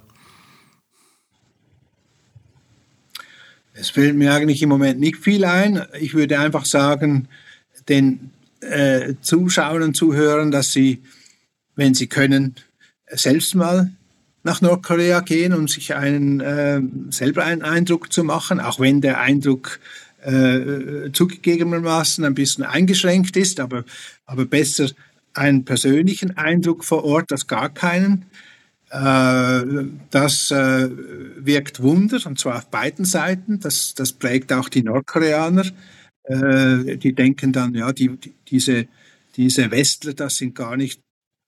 Es fällt mir eigentlich im Moment nicht viel ein. Ich würde einfach sagen, den äh, Zuschauern und Zuhörern, dass sie, wenn sie können, selbst mal nach Nordkorea gehen, um sich einen äh, selber einen Eindruck zu machen, auch wenn der Eindruck äh, zugegebenermaßen ein bisschen eingeschränkt ist, aber, aber besser einen persönlichen Eindruck vor Ort als gar keinen. Äh, das äh, wirkt Wunder, und zwar auf beiden Seiten. Das, das prägt auch die Nordkoreaner. Äh, die denken dann, ja, die, die, diese, diese Westler, das sind gar nicht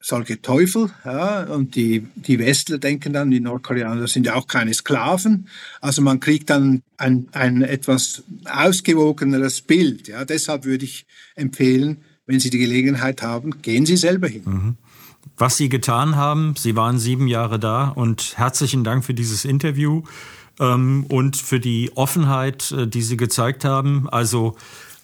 solche Teufel. Ja, und die, die Westler denken dann, die Nordkoreaner sind ja auch keine Sklaven. Also man kriegt dann ein, ein etwas ausgewogeneres Bild. Ja, deshalb würde ich empfehlen, wenn Sie die Gelegenheit haben, gehen Sie selber hin. Mhm. Was Sie getan haben, Sie waren sieben Jahre da und herzlichen Dank für dieses Interview ähm, und für die Offenheit, äh, die Sie gezeigt haben. Also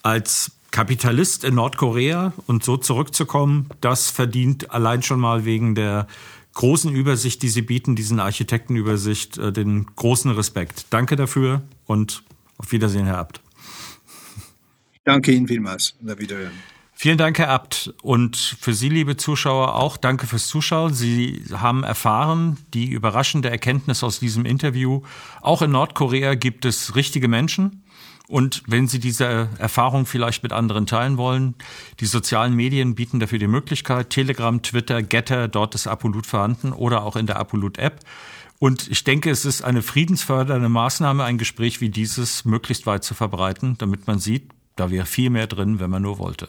als Kapitalist in Nordkorea und so zurückzukommen, das verdient allein schon mal wegen der großen Übersicht, die Sie bieten, diesen Architektenübersicht, äh, den großen Respekt. Danke dafür und auf Wiedersehen, Herr Abt. Danke Ihnen vielmals. Auf Wiederhören. Vielen Dank, Herr Abt. Und für Sie, liebe Zuschauer, auch danke fürs Zuschauen. Sie haben erfahren, die überraschende Erkenntnis aus diesem Interview. Auch in Nordkorea gibt es richtige Menschen. Und wenn Sie diese Erfahrung vielleicht mit anderen teilen wollen, die sozialen Medien bieten dafür die Möglichkeit. Telegram, Twitter, Getter, dort ist Apolut vorhanden oder auch in der Apolut-App. Und ich denke, es ist eine friedensfördernde Maßnahme, ein Gespräch wie dieses möglichst weit zu verbreiten, damit man sieht, da wäre viel mehr drin, wenn man nur wollte.